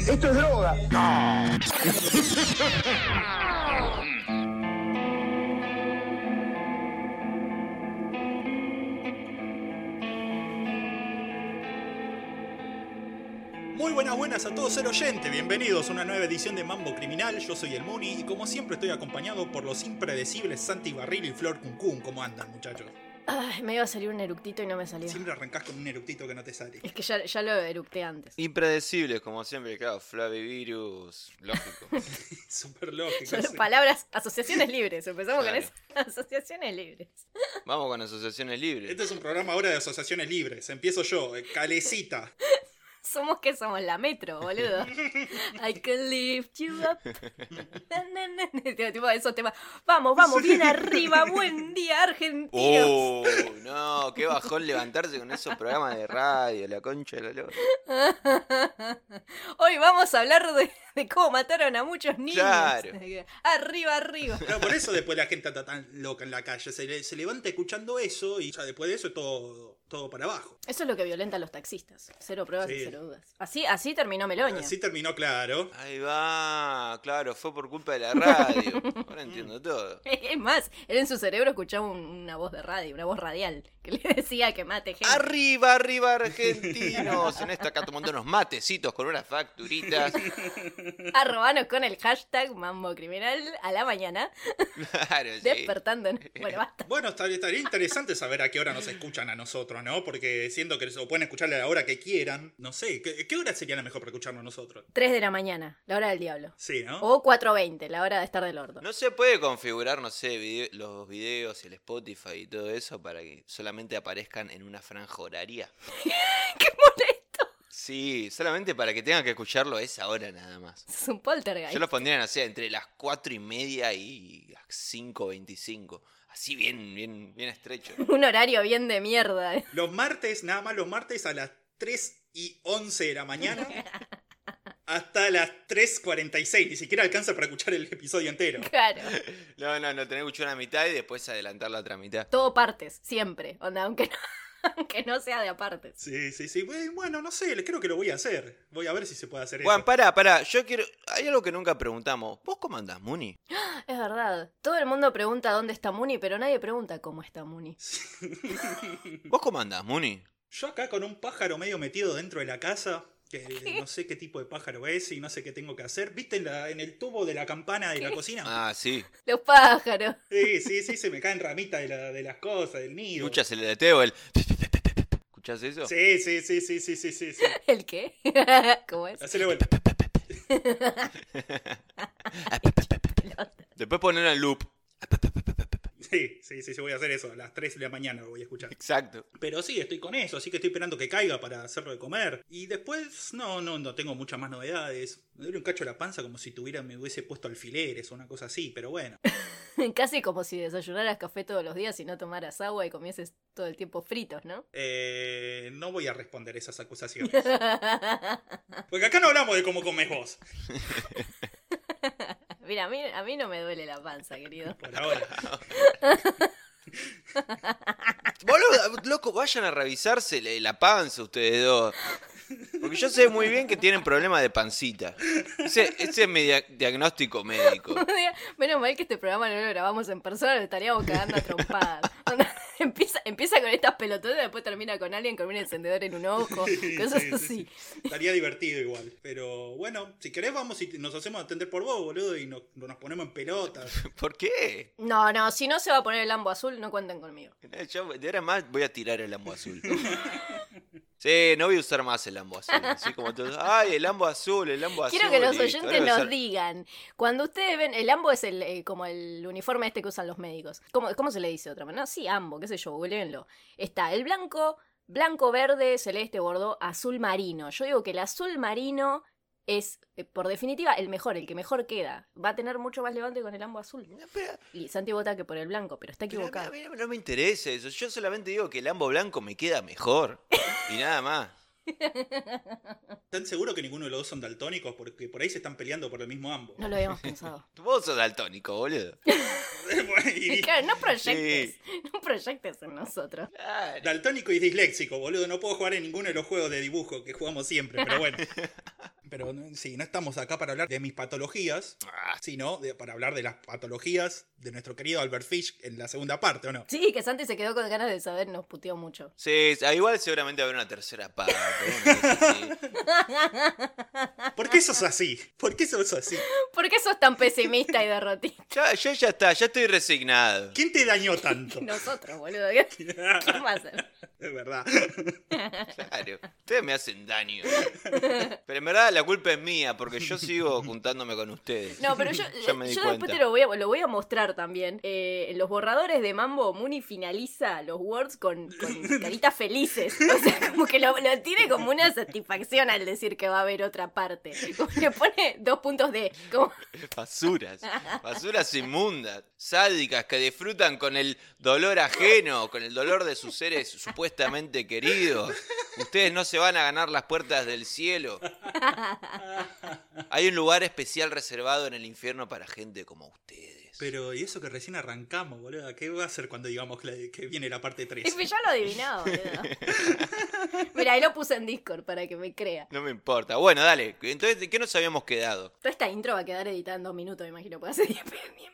Esto es droga. Muy buenas, buenas a todos, ser oyente. Bienvenidos a una nueva edición de Mambo Criminal. Yo soy el Muni y como siempre estoy acompañado por los impredecibles Santi Barril y Flor Cuncún. ¿Cómo andan, muchachos? Ay, me iba a salir un eructito y no me salió. Siempre arrancás con un eructito que no te sale. Es que ya, ya lo eructé antes. Impredecibles, como siempre, claro, Flavivirus, lógico. Súper lógico. Son sí. palabras, asociaciones libres. Empezamos Claro. con eso. Asociaciones libres. Vamos con asociaciones libres. Este es un programa ahora de asociaciones libres. Empiezo yo, eh, Calecita. Somos que somos la metro, boludo. I can lift you up. Na, na, na, na. Tipo esos temas. Vamos, vamos, bien arriba. Buen día, argentinos. Oh, no, qué bajón levantarse con esos programas de radio, la concha de la lora. Hoy vamos a hablar de, de cómo mataron a muchos niños. Claro. Arriba, arriba. Pero por eso después la gente está tan loca en la calle. Se, le- se levanta escuchando eso y ya después de eso es todo, todo para abajo. Eso es lo que violenta a los taxistas. Cero pruebas y cero dudas. Así, así terminó Meloña. Así terminó claro. Ahí va, claro, fue por culpa de la radio. Ahora entiendo todo. Es más, él en su cerebro escuchaba un- una voz de radio, una voz radial, que le decía que mate gente. Arriba, arriba, argentinos. En esta acá tomando unos matecitos con unas facturitas. Arrobanos con el hashtag Mambo Criminal a la mañana, Claro, sí. despertando. en- Bueno, basta. Bueno, estaría, estaría interesante saber a qué hora nos escuchan a nosotros, ¿no? Porque siendo que lo pueden escucharle a la hora que quieran, no sé, ¿qué, qué hora sería la mejor para escucharnos a nosotros? 3 de la mañana, la hora del diablo. Sí, ¿no? O 4.20, la hora de estar del orto. No se puede configurar, no sé, video- los videos, el Spotify y todo eso para que solamente aparezcan en una franja horaria. ¡Qué molesto! Sí, solamente para que tengan que escucharlo a esa hora nada más. Es un poltergeist. Yo los pondría, no sé, entre las 4 y media y las 5.25. Así bien, bien, bien estrecho. Un horario bien de mierda. Los martes, nada más los martes a las 3 y 11 de la mañana hasta las 3.46. Ni siquiera alcanza para escuchar el episodio entero. Claro. No, no, no, tenés que escuchar una mitad y después adelantar la otra mitad. Todo partes, siempre. Onda, aunque no, aunque no sea de apartes. Sí, sí, sí. Bueno, no sé, creo que lo voy a hacer. Voy a ver si se puede hacer Juan, eso. pará, pará, yo quiero... Hay algo que nunca preguntamos. ¿Vos cómo andás, Muni? Es verdad. Todo el mundo pregunta dónde está Muni, pero nadie pregunta cómo está Muni. ¿Vos cómo andás, Muni? Yo acá con un pájaro medio metido dentro de la casa, que no sé qué tipo de pájaro es y no sé qué tengo que hacer. ¿Viste en, la- en el tubo de la campana de la cocina? Ah, sí. Los pájaros. Sí, sí, sí, se me caen ramitas de, la- de las cosas, del nido. ¿Escuchas el leteo? El... ¿Escuchás eso? Sí, sí, sí, sí, sí, sí, sí. ¿El qué? ¿Cómo es? Hacele vuelta. Después poner en loop. Sí, sí, sí, sí, voy a hacer eso. A las 3 de la mañana lo voy a escuchar. Exacto. Pero sí, estoy con eso, así que estoy esperando que caiga para hacerlo de comer. Y después, no, no, no tengo muchas más novedades. Me duele un cacho la panza como si tuviera, me hubiese puesto alfileres o una cosa así, pero bueno. Casi como si desayunaras café todos los días y no tomaras agua y comieses todo el tiempo fritos, ¿no? Eh, no voy a responder esas acusaciones. Porque acá no hablamos de cómo comes vos, Mira, a mí, a mí no me duele la panza, querido. por ahora. Boludo, loco, vayan a revisarse la, la panza ustedes dos. Porque yo sé muy bien que tienen problemas de pancita. Ese, ese es mi dia- diagnóstico médico. Menos mal que este programa no lo grabamos en persona, lo estaríamos cagando a trompadas. Empieza, empieza con estas pelotudas, después termina con alguien con un encendedor en un ojo, cosas Sí, sí, así. sí. Estaría divertido igual. Pero bueno, si querés vamos y nos hacemos atender por vos, boludo, y nos, nos ponemos en pelotas. ¿Por qué? No, no, si no se va a poner el lambo azul, no cuenten conmigo. Yo de ahora más voy a tirar el lambo azul. Sí, no voy a usar más el lambo azul. Así como todos, ay, el lambo azul, el lambo azul. Quiero que los oyentes nos usar- digan, cuando ustedes ven, el ambo es el, eh, como el uniforme este que usan los médicos. ¿Cómo, cómo se le dice de otra manera? Sí, ambo, qué sé yo, googleenlo. Está el blanco, blanco, verde, celeste, bordeaux, azul marino. Yo digo que el azul marino es, eh, por definitiva, el mejor, el que mejor queda. Va a tener mucho más levante con el ambo azul. No, pero- Y Santi vota que por el blanco, pero está pero a mí- equivocado. a mí no me interesa eso. Yo solamente digo que el lambo blanco me queda mejor. Y nada más. ¿Están seguros que ninguno de los dos son daltónicos? Porque por ahí se están peleando por el mismo ambos. No lo habíamos pensado. Vos sos daltónico, boludo. Y- Claro, no proyectes. No proyectes en nosotros. Claro. Daltónico y disléxico, boludo. No puedo jugar en ninguno de los juegos de dibujo que jugamos siempre, pero bueno. Pero no- sí, no estamos acá para hablar de mis patologías, Ah, sino de- para hablar de las patologías de nuestro querido Albert Fish en la segunda parte, ¿o no? Sí, que Santi se quedó con ganas de saber, nos puteó mucho. Sí, ah, igual seguramente habrá una tercera parte. una. ¿Por qué sos así? ¿Por qué sos así? ¿Por qué sos tan pesimista y derrotista? Ya, yo ya está, ya estoy resignado. ¿Quién te dañó tanto? Nosotros, boludo. ¿Qué, hacer? Es verdad. Claro, ustedes me hacen daño. Pero en verdad la culpa es mía, porque yo sigo juntándome con ustedes. No, pero yo, Ya me di yo cuenta. después te lo voy, a, lo voy a mostrar también. Eh, en los borradores de Mambo, Muni finaliza los words con, con caritas felices. O sea, como que lo, lo tiene como una satisfacción al decir que va a haber otra parte. Como que pone dos puntos de. Como, Basuras, basuras inmundas, sádicas que disfrutan con el dolor ajeno, con el dolor de sus seres supuestamente queridos. Ustedes no se van a ganar las puertas del cielo. Hay un lugar especial reservado en el infierno para gente como ustedes. Pero, ¿y eso que recién arrancamos, boludo? ¿Qué va a hacer cuando digamos que, la- que viene la parte 3? es que ya lo adivinaba, boludo. Mira, ahí lo puse en Discord para que me crea. No me importa. Bueno, dale. Entonces, ¿de qué nos habíamos quedado? Toda esta intro va a quedar editada en dos minutos, me imagino. Puede hacer 10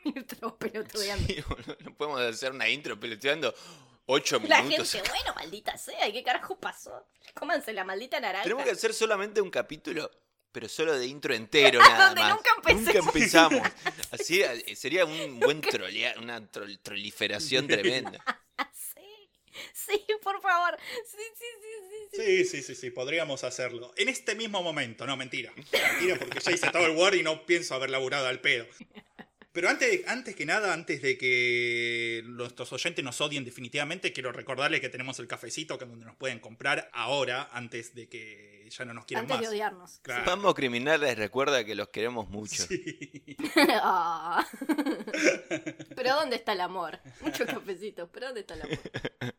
minutos pelotudeando. Sí, boludo, no podemos hacer una intro peloteando ocho La minutos. gente, bueno, maldita sea, ¿y qué carajo pasó? Cómanse la maldita naranja. Tenemos que hacer solamente un capítulo, pero solo de intro entero nada Donde más. nunca empezamos. Así sería un buen trolea, una trol- troliferación tremenda. Sí, sí, por favor. Sí, sí, sí, sí. sí. Sí, sí, sí, sí, podríamos hacerlo. En este mismo momento, no, mentira. Mentira, porque ya hice todo el Word y no pienso haber laburado al pedo. Pero antes, antes que nada, antes de que nuestros oyentes nos odien definitivamente, quiero recordarles que tenemos el cafecito que es donde nos pueden comprar ahora, antes de que ya no nos quieran Antes de más. odiarnos. Claro. Vamos criminales recuerda que los queremos mucho. Sí. Ah. Pero ¿dónde está el amor? Muchos cafecitos, pero ¿dónde está el amor?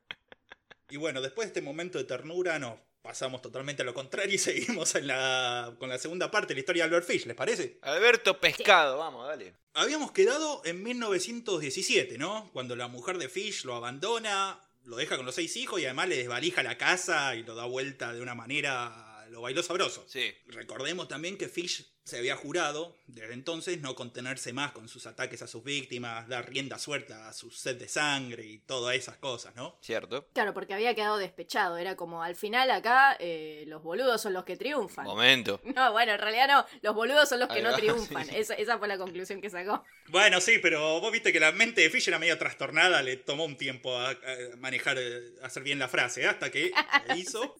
Y bueno, después de este momento de ternura, nos pasamos totalmente a lo contrario y seguimos en la, con la segunda parte de la historia de Albert Fish, ¿les parece? Alberto Pescado, vamos, dale. Habíamos quedado en 1917, ¿no? Cuando la mujer de Fish lo abandona, lo deja con los seis hijos y además le desvalija la casa y lo da vuelta de una manera, lo bailó sabroso. Sí. Recordemos también que Fish se había jurado desde entonces no contenerse más con sus ataques a sus víctimas, dar rienda suelta a su sed de sangre y todas esas cosas, ¿no? ¿Cierto? Claro, porque había quedado despechado. Era como al final acá eh, los boludos son los que triunfan. Momento. No, bueno, en realidad no. Los boludos son los que Ahí no va, triunfan. sí. Esa, esa fue la conclusión que sacó. Bueno, sí, pero vos viste que la mente de Fish era medio trastornada, le tomó un tiempo a, a manejar, eh, a hacer bien la frase, hasta que hizo.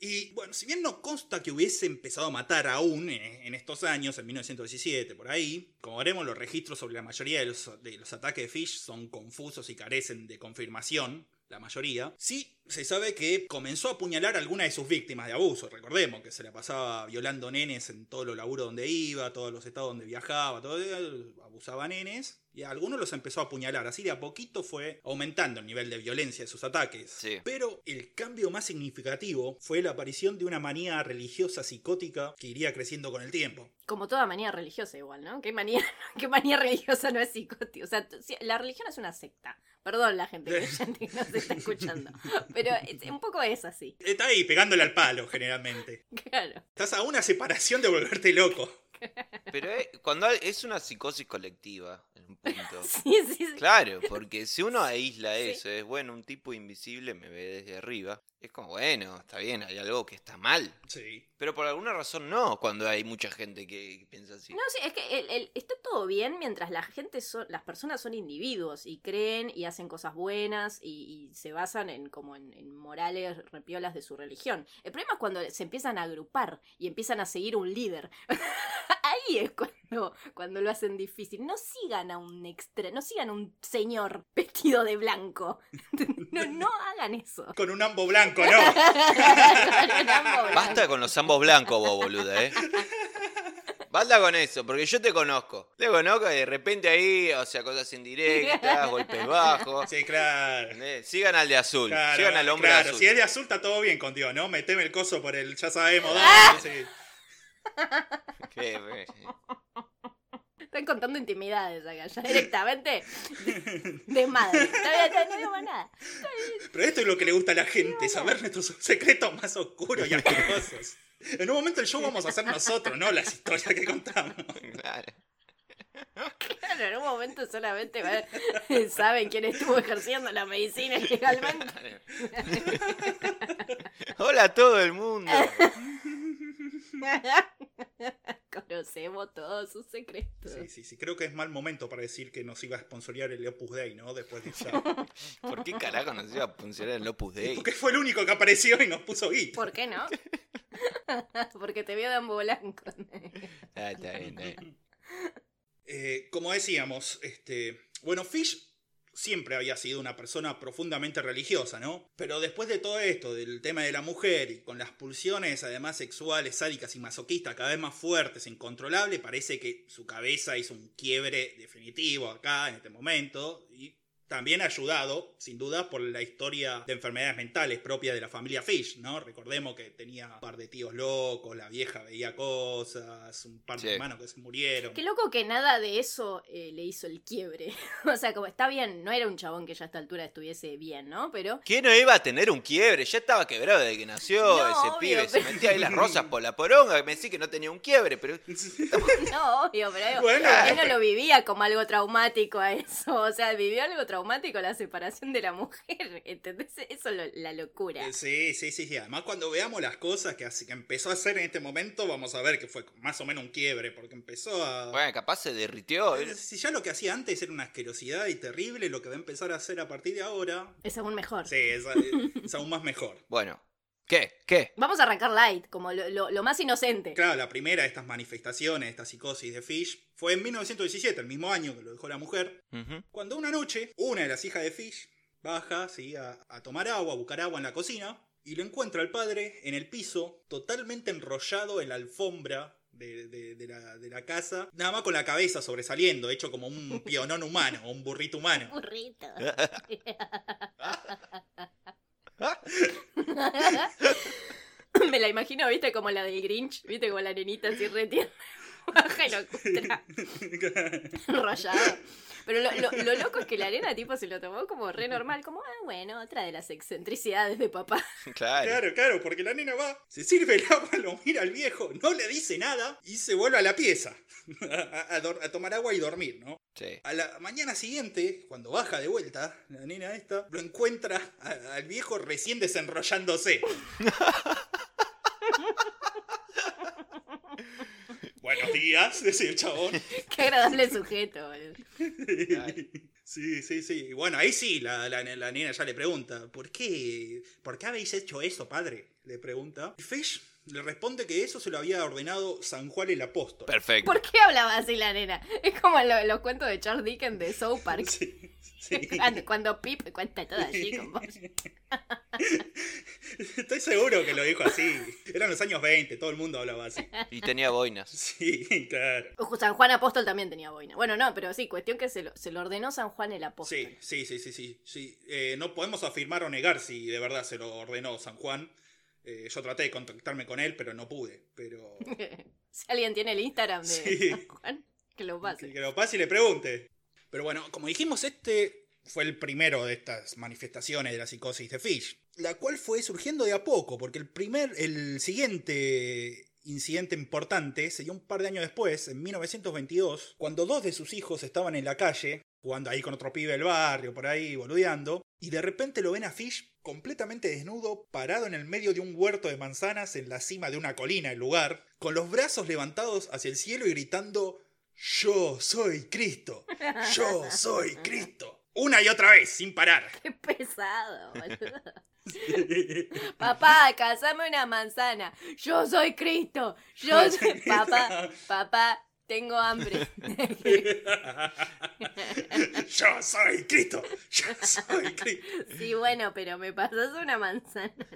Y bueno, si bien no consta que hubiese empezado a matar aún en, en estos años, en 1917, por ahí, como veremos, los registros sobre la mayoría de los, de los ataques de Fish son confusos y carecen de confirmación, la mayoría. Sí, se sabe que comenzó a apuñalar a algunas de sus víctimas de abuso. Recordemos que se la pasaba violando nenes en todos los laburos donde iba, todos los estados donde viajaba, todo, abusaba nenes. Y a algunos los empezó a apuñalar. Así de a poquito fue aumentando el nivel de violencia de sus ataques. Sí. Pero el cambio más significativo fue la aparición de una manía religiosa psicótica que iría creciendo con el tiempo. Como toda manía religiosa igual, ¿no? ¿Qué manía, qué manía religiosa no es psicótica? O sea, la religión es una secta. Perdón la gente que nos está escuchando. Pero es- un poco es así. Está ahí pegándole al palo, generalmente. Claro. Estás a una separación de volverte loco. Pero es, cuando hay- es una psicosis colectiva, en un punto. Sí, sí, sí. Claro, porque si uno aísla Sí. eso, es bueno, un tipo invisible me ve desde arriba, es como, bueno, está bien, hay algo que está mal. Sí. Pero por alguna razón no, cuando hay mucha gente que piensa así. No, sí, es que el- el- está todo bien mientras la gente son, las personas son individuos y creen y hacen cosas buenas y, y se basan en como en, en morales repiolas de su religión. El problema es cuando se empiezan a agrupar y empiezan a seguir un líder. Ahí es cuando, cuando lo hacen difícil. No sigan a un extra, no sigan a un señor vestido de blanco. No, no hagan eso. Con un ambo blanco, no. Basta con los ambos blancos vos, boluda, ¿eh? Basta con eso, porque yo te conozco. Te conozco y de repente ahí, o sea, cosas indirectas, golpes bajos. Sí, claro. ¿entendés? Sigan al de azul, Claro, sigan al hombre claro, azul. si es de azul está todo bien con Dios, ¿no? Meteme el coso por el, ya sabemos dónde. sí. Están contando intimidades acá, ya directamente de, de madre. Está bien, está bien, no digo más nada. Pero esto es lo que le gusta a la gente, saber nuestros secretos más oscuros y asquerosos. En un momento del show vamos a hacer nosotros, no las historias que contamos. Claro. Claro, en un momento solamente va- saben quién estuvo ejerciendo la medicina ilegalmente. Hola a todo el mundo. Conocemos todos sus secretos. Sí, sí, sí. Creo que es mal momento para decir que nos iba a sponsorear el Opus Dei, ¿no? Después de esa. ¿Por qué carajo nos iba a funcionar el Opus Dei? Porque fue el único que apareció y nos puso guita. ¿Por qué no? Porque te vio de ambo blanco. Ah, está bien, está bien. Eh, como decíamos, este. Bueno, Fish siempre había sido una persona profundamente religiosa, ¿no? Pero después de todo esto, del tema de la mujer y con las pulsiones además sexuales, sádicas y masoquistas cada vez más fuertes e incontrolables, parece que su cabeza hizo un quiebre definitivo acá en este momento también ayudado, sin duda, por la historia de enfermedades mentales propia de la familia Fish, ¿no? Recordemos que tenía un par de tíos locos, la vieja veía cosas, un par Sí. de hermanos que se murieron. Qué loco que nada de eso eh, le hizo el quiebre. o sea, como está bien, no era un chabón que ya a esta altura estuviese bien, ¿no? Pero ¿Quién no iba a tener un quiebre? Ya estaba quebrado desde que nació No, ese obvio, pibe. Se metía ahí las rosas por la poronga. Me decía que no tenía un quiebre, pero No, obvio, pero Bueno. él no lo vivía como algo traumático a eso. O sea, vivió algo traumático la separación de la mujer. ¿Entendés? Eso es lo- la locura. Eh, Sí, sí, sí, sí. Además, cuando veamos las cosas que, hace- que empezó a hacer en este momento, vamos a ver que fue más o menos un quiebre, porque empezó a... bueno, capaz se derritió. Eh, Si ya lo que hacía antes era una asquerosidad y terrible, lo que va a empezar a hacer a partir de ahora, Es aún mejor. sí, es, es aún más mejor. Bueno, ¿qué? ¿Qué? Vamos a arrancar light, como lo, lo- lo más inocente. Claro, la primera de estas manifestaciones, esta psicosis de Fish, fue en 1917, el mismo año que lo dejó la mujer, Ujú. cuando una noche, una de las hijas de Fish baja ¿sí? a, a tomar agua, a buscar agua en la cocina, y lo encuentra al padre en el piso, totalmente enrollado en la alfombra de, de- de la, de la casa, nada más con la cabeza sobresaliendo, hecho como un pionón humano, un burrito humano. Burrito. Me la imagino, viste, como la del Grinch, viste, como la nenita así retierna. Baja y lo encuentra enrollado. Pero lo, lo- lo loco es que la nena tipo se lo tomó como re normal, como, ah, bueno, otra de las excentricidades de papá. Claro. Claro, claro, porque la nena va, se sirve el agua, lo mira al viejo, no le dice nada y se vuelve a la pieza a, a dor- a tomar agua y dormir, ¿no? Sí. A la mañana siguiente, cuando baja de vuelta, la nena esta, lo encuentra a- al viejo recién desenrollándose. Buenos días, decía el chabón. Qué agradable sujeto, boludo. Sí, sí, sí. Bueno, ahí sí, la, la, la nena ya le pregunta, ¿por qué, ¿por qué habéis hecho eso, padre? Le pregunta. Y Fish le responde que eso se lo había ordenado San Juan el Apóstol. Perfecto. ¿Por qué hablaba así la nena? Es como lo- los cuentos de Charles Dickens de South Park. Sí, sí. Cuando, cuando Pip cuenta todo así con voz. Estoy seguro que lo dijo así. Eran los años 20, todo el mundo hablaba así. Y tenía boinas. Sí, claro. San Juan Apóstol también tenía boina. Bueno, no, pero sí, cuestión que se lo, se lo ordenó San Juan el Apóstol. Sí, sí, sí, sí, sí. sí. Eh, no podemos afirmar o negar si de verdad se lo ordenó San Juan. Eh, yo traté de contactarme con él, pero no pude. Pero si alguien tiene el Instagram de Sí. Juan, que lo pase. que lo pase y le pregunte. Pero bueno, como dijimos, este fue el primero de estas manifestaciones de la psicosis de Fish, la cual fue surgiendo de a poco, porque el primer, el siguiente incidente importante se dio un par de años después, en 1922, cuando dos de sus hijos estaban en la calle, jugando ahí con otro pibe del barrio, por ahí, boludeando, y de repente lo ven a Fish completamente desnudo, parado en el medio de un huerto de manzanas en la cima de una colina, el lugar, con los brazos levantados hacia el cielo y gritando yo soy Cristo. Yo soy Cristo. Una y otra vez, sin parar. Qué pesado, boludo. Papá, cazame una manzana. Yo soy Cristo. Yo soy... Papá, papá, tengo hambre. Yo soy Cristo. Yo soy Cristo. sí, bueno, pero me pasas una manzana.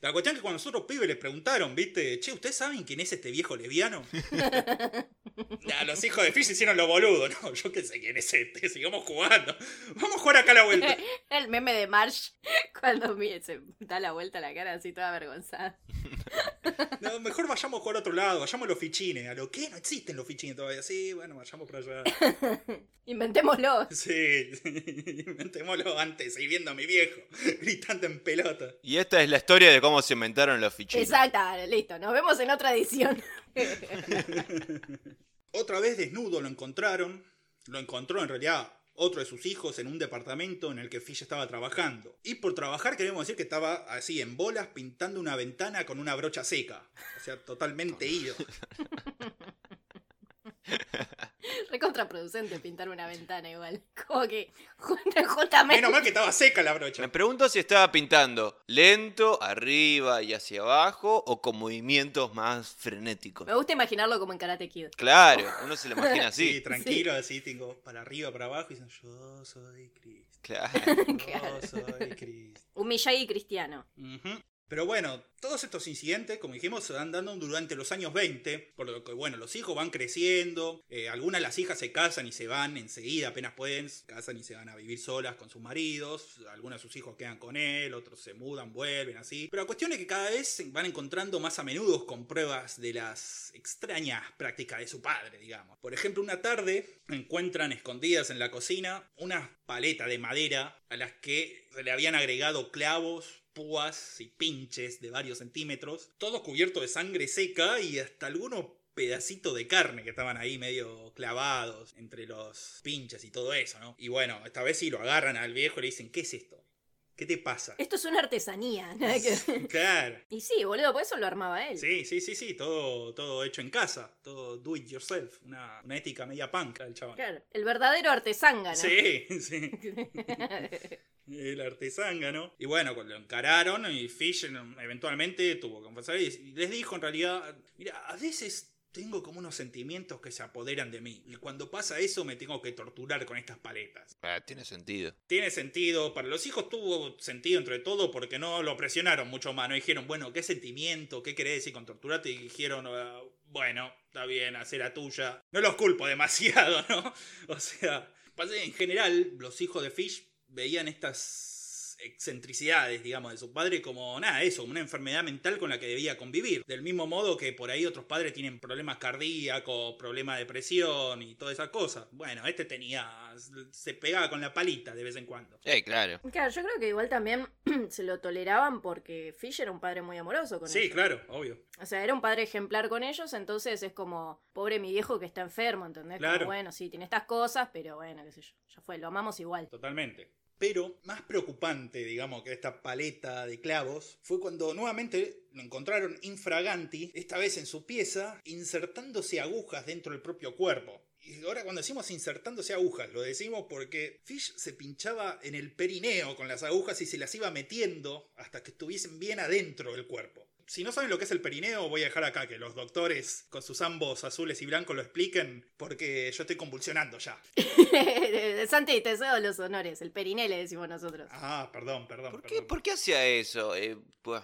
La cuestión es que cuando nosotros pibes les preguntaron, ¿viste? Che, ¿ustedes saben quién es este viejo leviano? Nah, los hijos de Fish hicieron lo boludo, no, yo qué sé quién es este, sigamos jugando. Vamos a jugar acá a la vuelta. El meme de Marsh cuando mire, se da la vuelta a la cara así toda avergonzada. No, mejor vayamos a jugar a otro lado, vayamos a los fichines. ¿A lo qué? No existen los fichines todavía. Sí, bueno, vayamos por allá. Inventémoslo. Sí, inventémoslo antes, ahí viendo a mi viejo, gritando en pelota. Y esta es la historia de cómo se inventaron los fichitos. Exacto, listo. Nos vemos en otra edición. Otra vez desnudo lo encontraron. Lo encontró en realidad otro de sus hijos en un departamento en el que Fish estaba trabajando. Y por trabajar queremos decir que estaba así en bolas pintando una ventana con una brocha seca. O sea, totalmente ido. Re contraproducente pintar una ventana igual. Como que justamente. Menos mal que estaba seca la brocha. Me pregunto si estaba pintando lento, arriba y hacia abajo, o con movimientos más frenéticos. Me gusta imaginarlo como en Karate Kid. Claro, uno se lo imagina Sí, así. tranquilo, así tengo para arriba, para abajo y dicen, yo soy Cristo. Claro. Yo soy Cristo. Un Miyagi cristiano. Ujú. Pero bueno, todos estos incidentes, como dijimos, se van dando durante los años 20, por lo que, bueno, los hijos van creciendo, eh, algunas de las hijas se casan y se van enseguida, apenas pueden, se casan y se van a vivir solas con sus maridos, algunos de sus hijos quedan con él, otros se mudan, vuelven, así. Pero la cuestión es que cada vez van encontrando más a menudo con pruebas de las extrañas prácticas de su padre, digamos. Por ejemplo, una tarde encuentran escondidas en la cocina unas paletas de madera a las que se le habían agregado clavos, púas y pinches de varios centímetros, todo cubierto de sangre seca y hasta algunos pedacitos de carne que estaban ahí medio clavados entre los pinches y todo eso, ¿no? Y bueno, esta vez sí lo agarran al viejo y le dicen, ¿qué es esto? ¿Qué te pasa? Esto es una artesanía. que- Claro. Y sí, boludo, por eso lo armaba él. Sí, sí, sí, sí, todo, todo hecho en casa, todo do it yourself, una, una ética media punk del chaval. Claro, el verdadero artesángano. Sí, sí. El artesángano. Y bueno, cuando lo encararon, y Fish eventualmente tuvo que confesar y les dijo en realidad, mira, a veces tengo como unos sentimientos que se apoderan de mí. Y cuando pasa eso me tengo que torturar con estas paletas. Ah, tiene sentido. Tiene sentido, para los hijos tuvo sentido entre todo porque no lo presionaron mucho más. No dijeron, bueno, ¿qué sentimiento? ¿Qué querés decir con torturarte? Y dijeron, "Ah, bueno, está bien, hacer la tuya. No los culpo demasiado, ¿no? O sea, en general los hijos de Fish veían estas excentricidades, digamos, de su padre como nada, eso, como una enfermedad mental con la que debía convivir. Del mismo modo que por ahí otros padres tienen problemas cardíacos, problemas de presión y todas esas cosas. Bueno, este tenía, se pegaba con la palita de vez en cuando. Eh, claro. Claro, yo creo que igual también se lo toleraban porque Fish era un padre muy amoroso con Sí, ellos. claro, obvio. O sea, era un padre ejemplar con ellos, entonces es como, pobre mi viejo que está enfermo, ¿entendés? Como, Claro. bueno, sí, tiene estas cosas, pero bueno, qué sé yo, ya fue, lo amamos igual. Totalmente. Pero más preocupante, digamos, que esta paleta de clavos fue cuando nuevamente lo encontraron infraganti, esta vez en su pieza, insertándose agujas dentro del propio cuerpo. Y ahora cuando decimos insertándose agujas, lo decimos porque Fish se pinchaba en el perineo con las agujas y se las iba metiendo hasta que estuviesen bien adentro del cuerpo. Si no saben lo que es el perineo, voy a dejar acá que los doctores con sus ambos azules y blancos lo expliquen porque yo estoy convulsionando ya. Santi, te cedo los honores, el periné le decimos nosotros. Ah, perdón, perdón. ¿Por qué, por qué hacía eso? Eh, pues,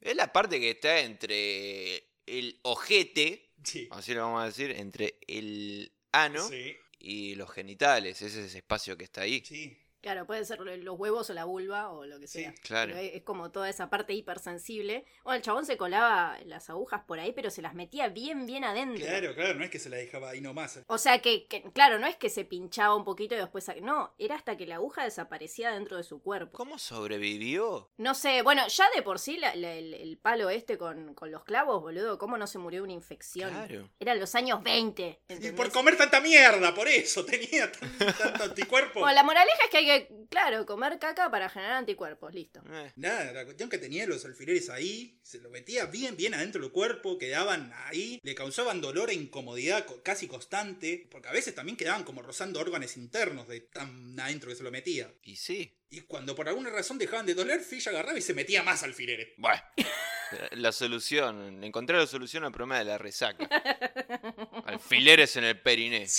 es la parte que está entre el ojete, Sí. así lo vamos a decir, entre el ano Sí, y los genitales. Ese es ese espacio que está ahí. sí. Claro, puede ser los huevos o la vulva o lo que Sí, sea. claro. Pero es como toda esa parte hipersensible. Bueno, el chabón se colaba las agujas por ahí, pero se las metía bien, bien adentro. Claro, claro, no es que se la dejaba ahí nomás. O sea que, que, claro, no es que se pinchaba un poquito y después... No, era hasta que la aguja desaparecía dentro de su cuerpo. ¿Cómo sobrevivió? No sé, bueno, ya de por sí la- la- el, el palo este con, con los clavos, boludo, ¿cómo no se murió de una infección? Claro. Eran los años 20. Y por comer tanta mierda, por eso tenía tan- tanto anticuerpo. Bueno, la moraleja es que hay que, claro, comer caca para generar anticuerpos, listo. Eh, Nada, la cuestión que tenía los alfileres ahí, se lo metía bien, bien adentro del cuerpo, quedaban ahí, le causaban dolor e incomodidad co- casi constante, porque a veces también quedaban como rozando órganos internos de tan adentro que se lo metía. y sí. Y cuando por alguna razón dejaban de doler, Fish agarraba y se metía más alfileres. Bueno. La solución, encontrar la solución al problema de la resaca. Alfileres en el periné.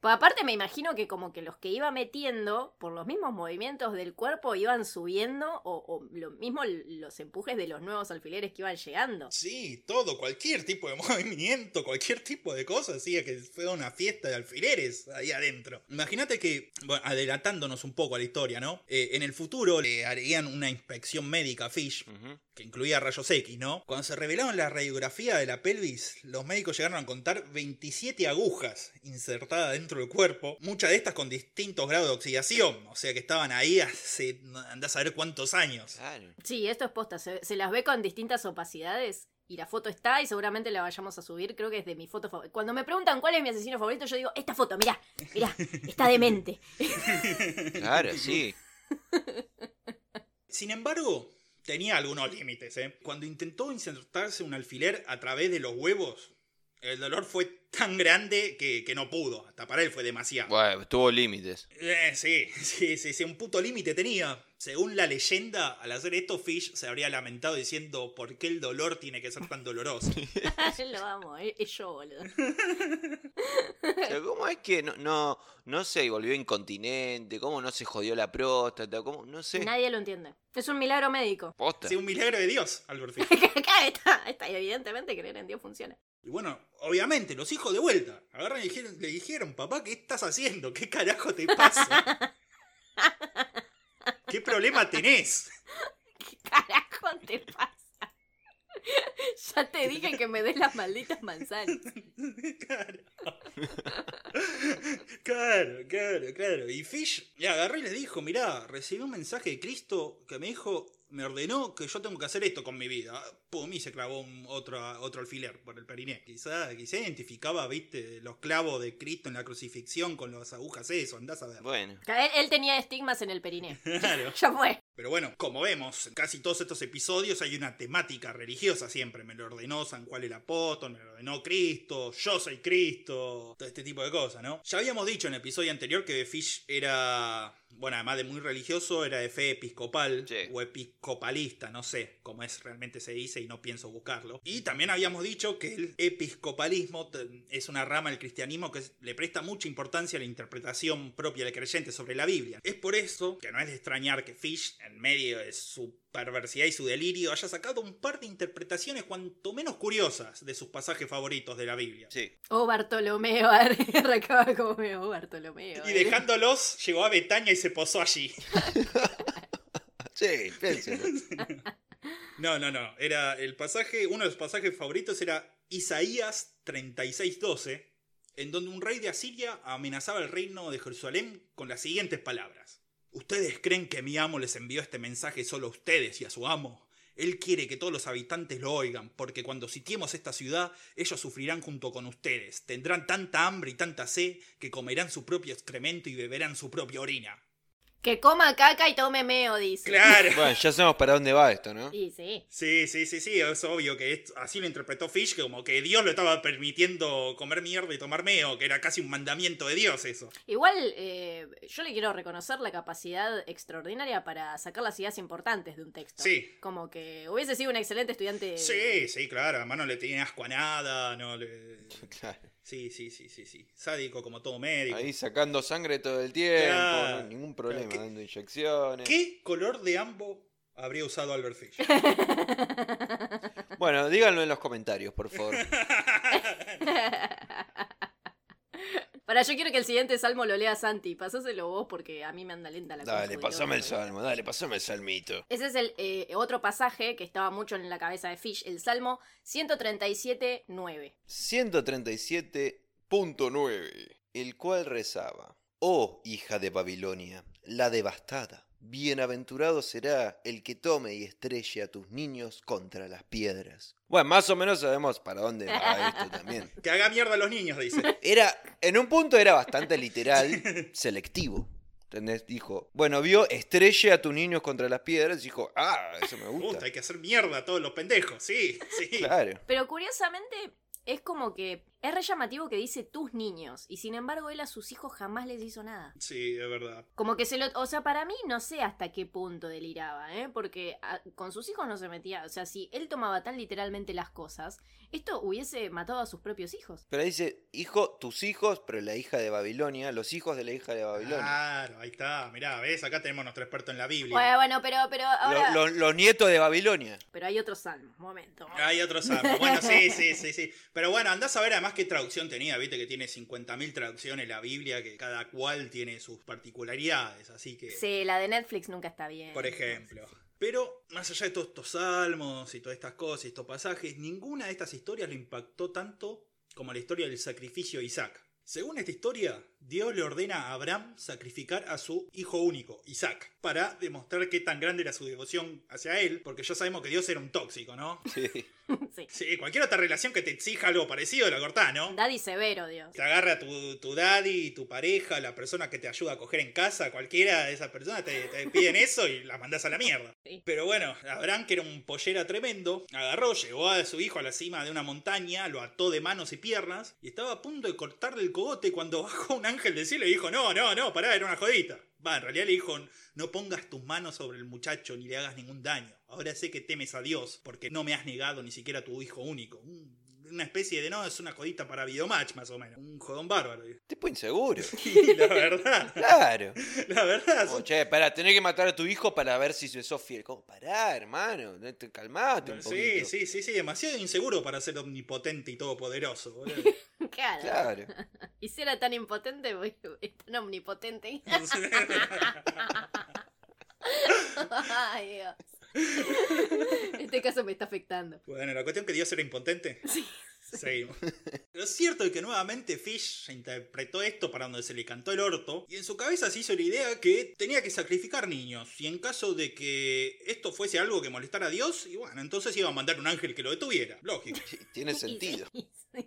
Pues aparte me imagino que como que los que iba metiendo, por los mismos movimientos del cuerpo, iban subiendo o, o lo mismo los empujes de los nuevos alfileres que iban llegando. Sí, todo, cualquier tipo de movimiento, cualquier tipo de cosa, hacía que fue una fiesta de alfileres ahí adentro. Imagínate que, bueno, adelantándonos un poco a la historia, ¿no? Eh, en el futuro le harían una inspección médica a Fish, Ujú. que incluía rayos X, ¿no? Cuando se revelaron la radiografía de la pelvis, los médicos llegaron a contar 27 agujas insertadas dentro del cuerpo, muchas de estas con distintos grados de oxidación, o sea que estaban ahí hace andás a ver cuántos años. Claro. Sí, esto es posta, se, se las ve con distintas opacidades. Y la foto está y seguramente la vayamos a subir. Creo que es de mi foto favorita. Cuando me preguntan cuál es mi asesino favorito, yo digo, esta foto, mirá, mirá, está demente. Claro, sí. Sin embargo, tenía algunos límites, ¿eh? Cuando intentó insertarse un alfiler a través de los huevos, el dolor fue tan grande que, que no pudo. Hasta para él fue demasiado. Bueno, tuvo límites. Eh, sí, sí, sí, sí, un puto límite tenía. Según la leyenda, al hacer esto, Fish se habría lamentado diciendo por qué el dolor tiene que ser tan doloroso. Lo amo, es, es yo, boludo. O sea, ¿Cómo es que no, no, no se volvió incontinente? ¿Cómo no se jodió la próstata? ¿Cómo? No sé. Nadie lo entiende. Es un milagro médico. Posta. Sí, un milagro de Dios, Albert Fish. Acá está, está, evidentemente creer en Dios funciona. Y bueno, obviamente, los hijos de vuelta. Agarran y dijeron- le dijeron, papá, ¿qué estás haciendo? ¿Qué carajo te pasa? ¿Qué problema tenés? ¿Qué carajo te pasa? Ya te dije que me des las malditas manzanas. Claro. Claro, claro, claro. Y Fish le agarró y le dijo, mirá, recibí un mensaje de Cristo que me dijo, me ordenó que yo tengo que hacer esto con mi vida. Pum, y se clavó un otro, otro alfiler por el periné. Quizá, quizá identificaba, viste, los clavos de Cristo en la crucifixión con las agujas, eso, andás a ver. Bueno. Él, él tenía estigmas en el periné. Claro. Ya fue. Pero bueno, como vemos, en casi todos estos episodios hay una temática religiosa siempre. Me lo ordenó San Juan el Apóstol, me lo ordenó Cristo, yo soy Cristo, todo este tipo de cosas, ¿no? Ya habíamos dicho en el episodio anterior que Fish era, bueno, además de muy religioso, era de fe episcopal Sí. o episcopalista, no sé cómo es realmente se dice y no pienso buscarlo. Y también habíamos dicho que el episcopalismo es una rama del cristianismo que le presta mucha importancia a la interpretación propia del creyente sobre la Biblia. Es por eso que no es de extrañar que Fish, en medio de su perversidad y su delirio, haya sacado un par de interpretaciones cuanto menos curiosas de sus pasajes favoritos de la Biblia. Sí. Oh, Bartolomeo, arrancaba como oh, Bartolomeo. Y eh. dejándolos, llegó a Betania y se posó allí. Sí, piénselo. No, no, no. Era el pasaje, uno de los pasajes favoritos era Isaías 36:12, en donde un rey de Asiria amenazaba el reino de Jerusalén con las siguientes palabras. ¿Ustedes creen que mi amo les envió este mensaje solo a ustedes y a su amo? Él quiere que todos los habitantes lo oigan, porque cuando sitiemos esta ciudad, ellos sufrirán junto con ustedes. Tendrán tanta hambre y tanta sed que comerán su propio excremento y beberán su propia orina. Que coma caca y tome meo, dice. Claro. Bueno, ya sabemos para dónde va esto, ¿no? Y sí. Sí, sí, sí, sí, es obvio que es- así lo interpretó Fish, que como que Dios lo estaba permitiendo comer mierda y tomar meo, que era casi un mandamiento de Dios eso. Igual, eh, yo le quiero reconocer la capacidad extraordinaria para sacar las ideas importantes de un texto. Sí. Como que hubiese sido un excelente estudiante. Sí, sí, claro, además no le tenía asco a nada, no le... Claro. Sí, sí, sí, sí, sí. Sádico como todo médico. Ahí sacando sangre todo el tiempo, Claro. no hay ningún problema, ¿Qué- dando inyecciones. ¿Qué color de ambo habría usado Albert Fish? Bueno, díganlo en los comentarios, por favor. Para, yo quiero que el siguiente salmo lo lea Santi. Pasáselo vos porque a mí me anda lenta la Dale, compu, pasame el salmo, dale, pasame el salmito. Ese es el eh, otro pasaje que estaba mucho en la cabeza de Fish, el Salmo 137.9. 137.9, el cual rezaba, Oh hija de Babilonia, la devastada, bienaventurado será el que tome y estrelle a tus niños contra las piedras. Bueno, más o menos sabemos para dónde va esto también. que haga mierda a los niños, dice. Era, en un punto era bastante literal, selectivo. ¿Entendés? Dijo, bueno, vio estrelle a tus niños contra las piedras y dijo, ah, eso me Puta, gusta. hay que hacer mierda a todos los pendejos, sí, sí. Claro. Pero curiosamente es como que Es re llamativo que dice tus niños, y sin embargo él a sus hijos jamás les hizo nada. Sí, es verdad. Como que se lo. O sea, para mí no sé hasta qué punto deliraba, ¿eh? Porque a- con sus hijos no se metía. O sea, si él tomaba tan literalmente las cosas, esto hubiese matado a sus propios hijos. Pero dice, hijo, tus hijos, pero la hija de Babilonia, los hijos de la hija de Babilonia. Claro, ahí está. Mirá, ves, acá tenemos nuestro experto en la Biblia. Bueno, bueno, pero, pero lo- los nietos de Babilonia. Pero hay otros salmos, momento. Hay otros salmos. Bueno, sí, sí, sí, sí. Pero bueno, andás a ver además qué traducción tenía. Viste que tiene 50.000 traducciones la Biblia, que cada cual tiene sus particularidades. Así que, Sí, la de Netflix nunca está bien. por ejemplo. Pero, más allá de todos estos salmos y todas estas cosas y estos pasajes, ninguna de estas historias le impactó tanto como la historia del sacrificio de Isaac. Según esta historia, Dios le ordena a Abraham sacrificar a su hijo único, Isaac, para demostrar qué tan grande era su devoción hacia él, porque ya sabemos que Dios era un tóxico, ¿no? Sí. sí. Sí, cualquier otra relación que te exija algo parecido la cortás, ¿no? Daddy severo, Dios. Te agarra tu, tu daddy, tu pareja, la persona que te ayuda a coger en casa, cualquiera de esas personas te, te piden eso y las mandás a la mierda. Sí. Pero bueno, Abraham, que era un pollera tremendo, agarró, llevó a su hijo a la cima de una montaña, lo ató de manos y piernas y estaba a punto de cortarle el cogote cuando bajó un ángel del cielo y dijo, no, no, no, pará, era una jodita. Va, en realidad le dijo, no pongas tus manos sobre el muchacho ni le hagas ningún daño. Ahora sé que temes a Dios porque no me has negado ni siquiera a tu hijo único. Un- Una especie de, no, es una jodita para videomatch más o menos. Un jodón bárbaro. Tipo inseguro. Y la verdad, Claro. la verdad, Como, che, pará, tenés que matar a tu hijo para ver si sos fiel. ¿Cómo? Pará, hermano. no te- Calmate un Sí, poquito. sí, sí, sí, demasiado inseguro para ser omnipotente y todopoderoso, boludo. Claro. Claro. Y si era tan impotente, es tan omnipotente. Ay, Dios. Este caso me está afectando. Bueno, la cuestión que Dios era impotente. Sí. Seguimos. Lo cierto es que nuevamente Fish interpretó esto para donde se le cantó el orto y en su cabeza se hizo la idea que tenía que sacrificar niños y en caso de que esto fuese algo que molestara a Dios, y bueno, entonces iba a mandar un ángel que lo detuviera. Lógico. Sí, Tiene sentido.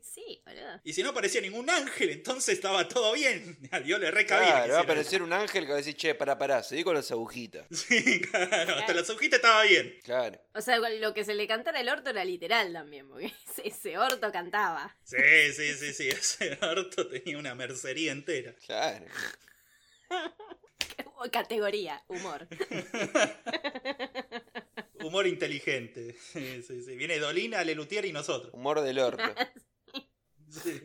Sí, boludo. Y si no aparecía ningún ángel, entonces estaba todo bien. A Dios le recabía. que Claro, va a aparecer un ángel que va a decir, che, pará, pará, seguí con las agujitas. Sí, claro, hasta la sujita estaba bien. Claro. O sea, lo que se le cantara el orto era literal también, porque ese, ese cantaba. Sí, sí, sí, sí. Ese orto tenía una mercería entera. Claro. Categoría, humor. Humor inteligente. Sí, sí, sí. Viene Dolina, Lelutier y nosotros. Humor del orto. Sí.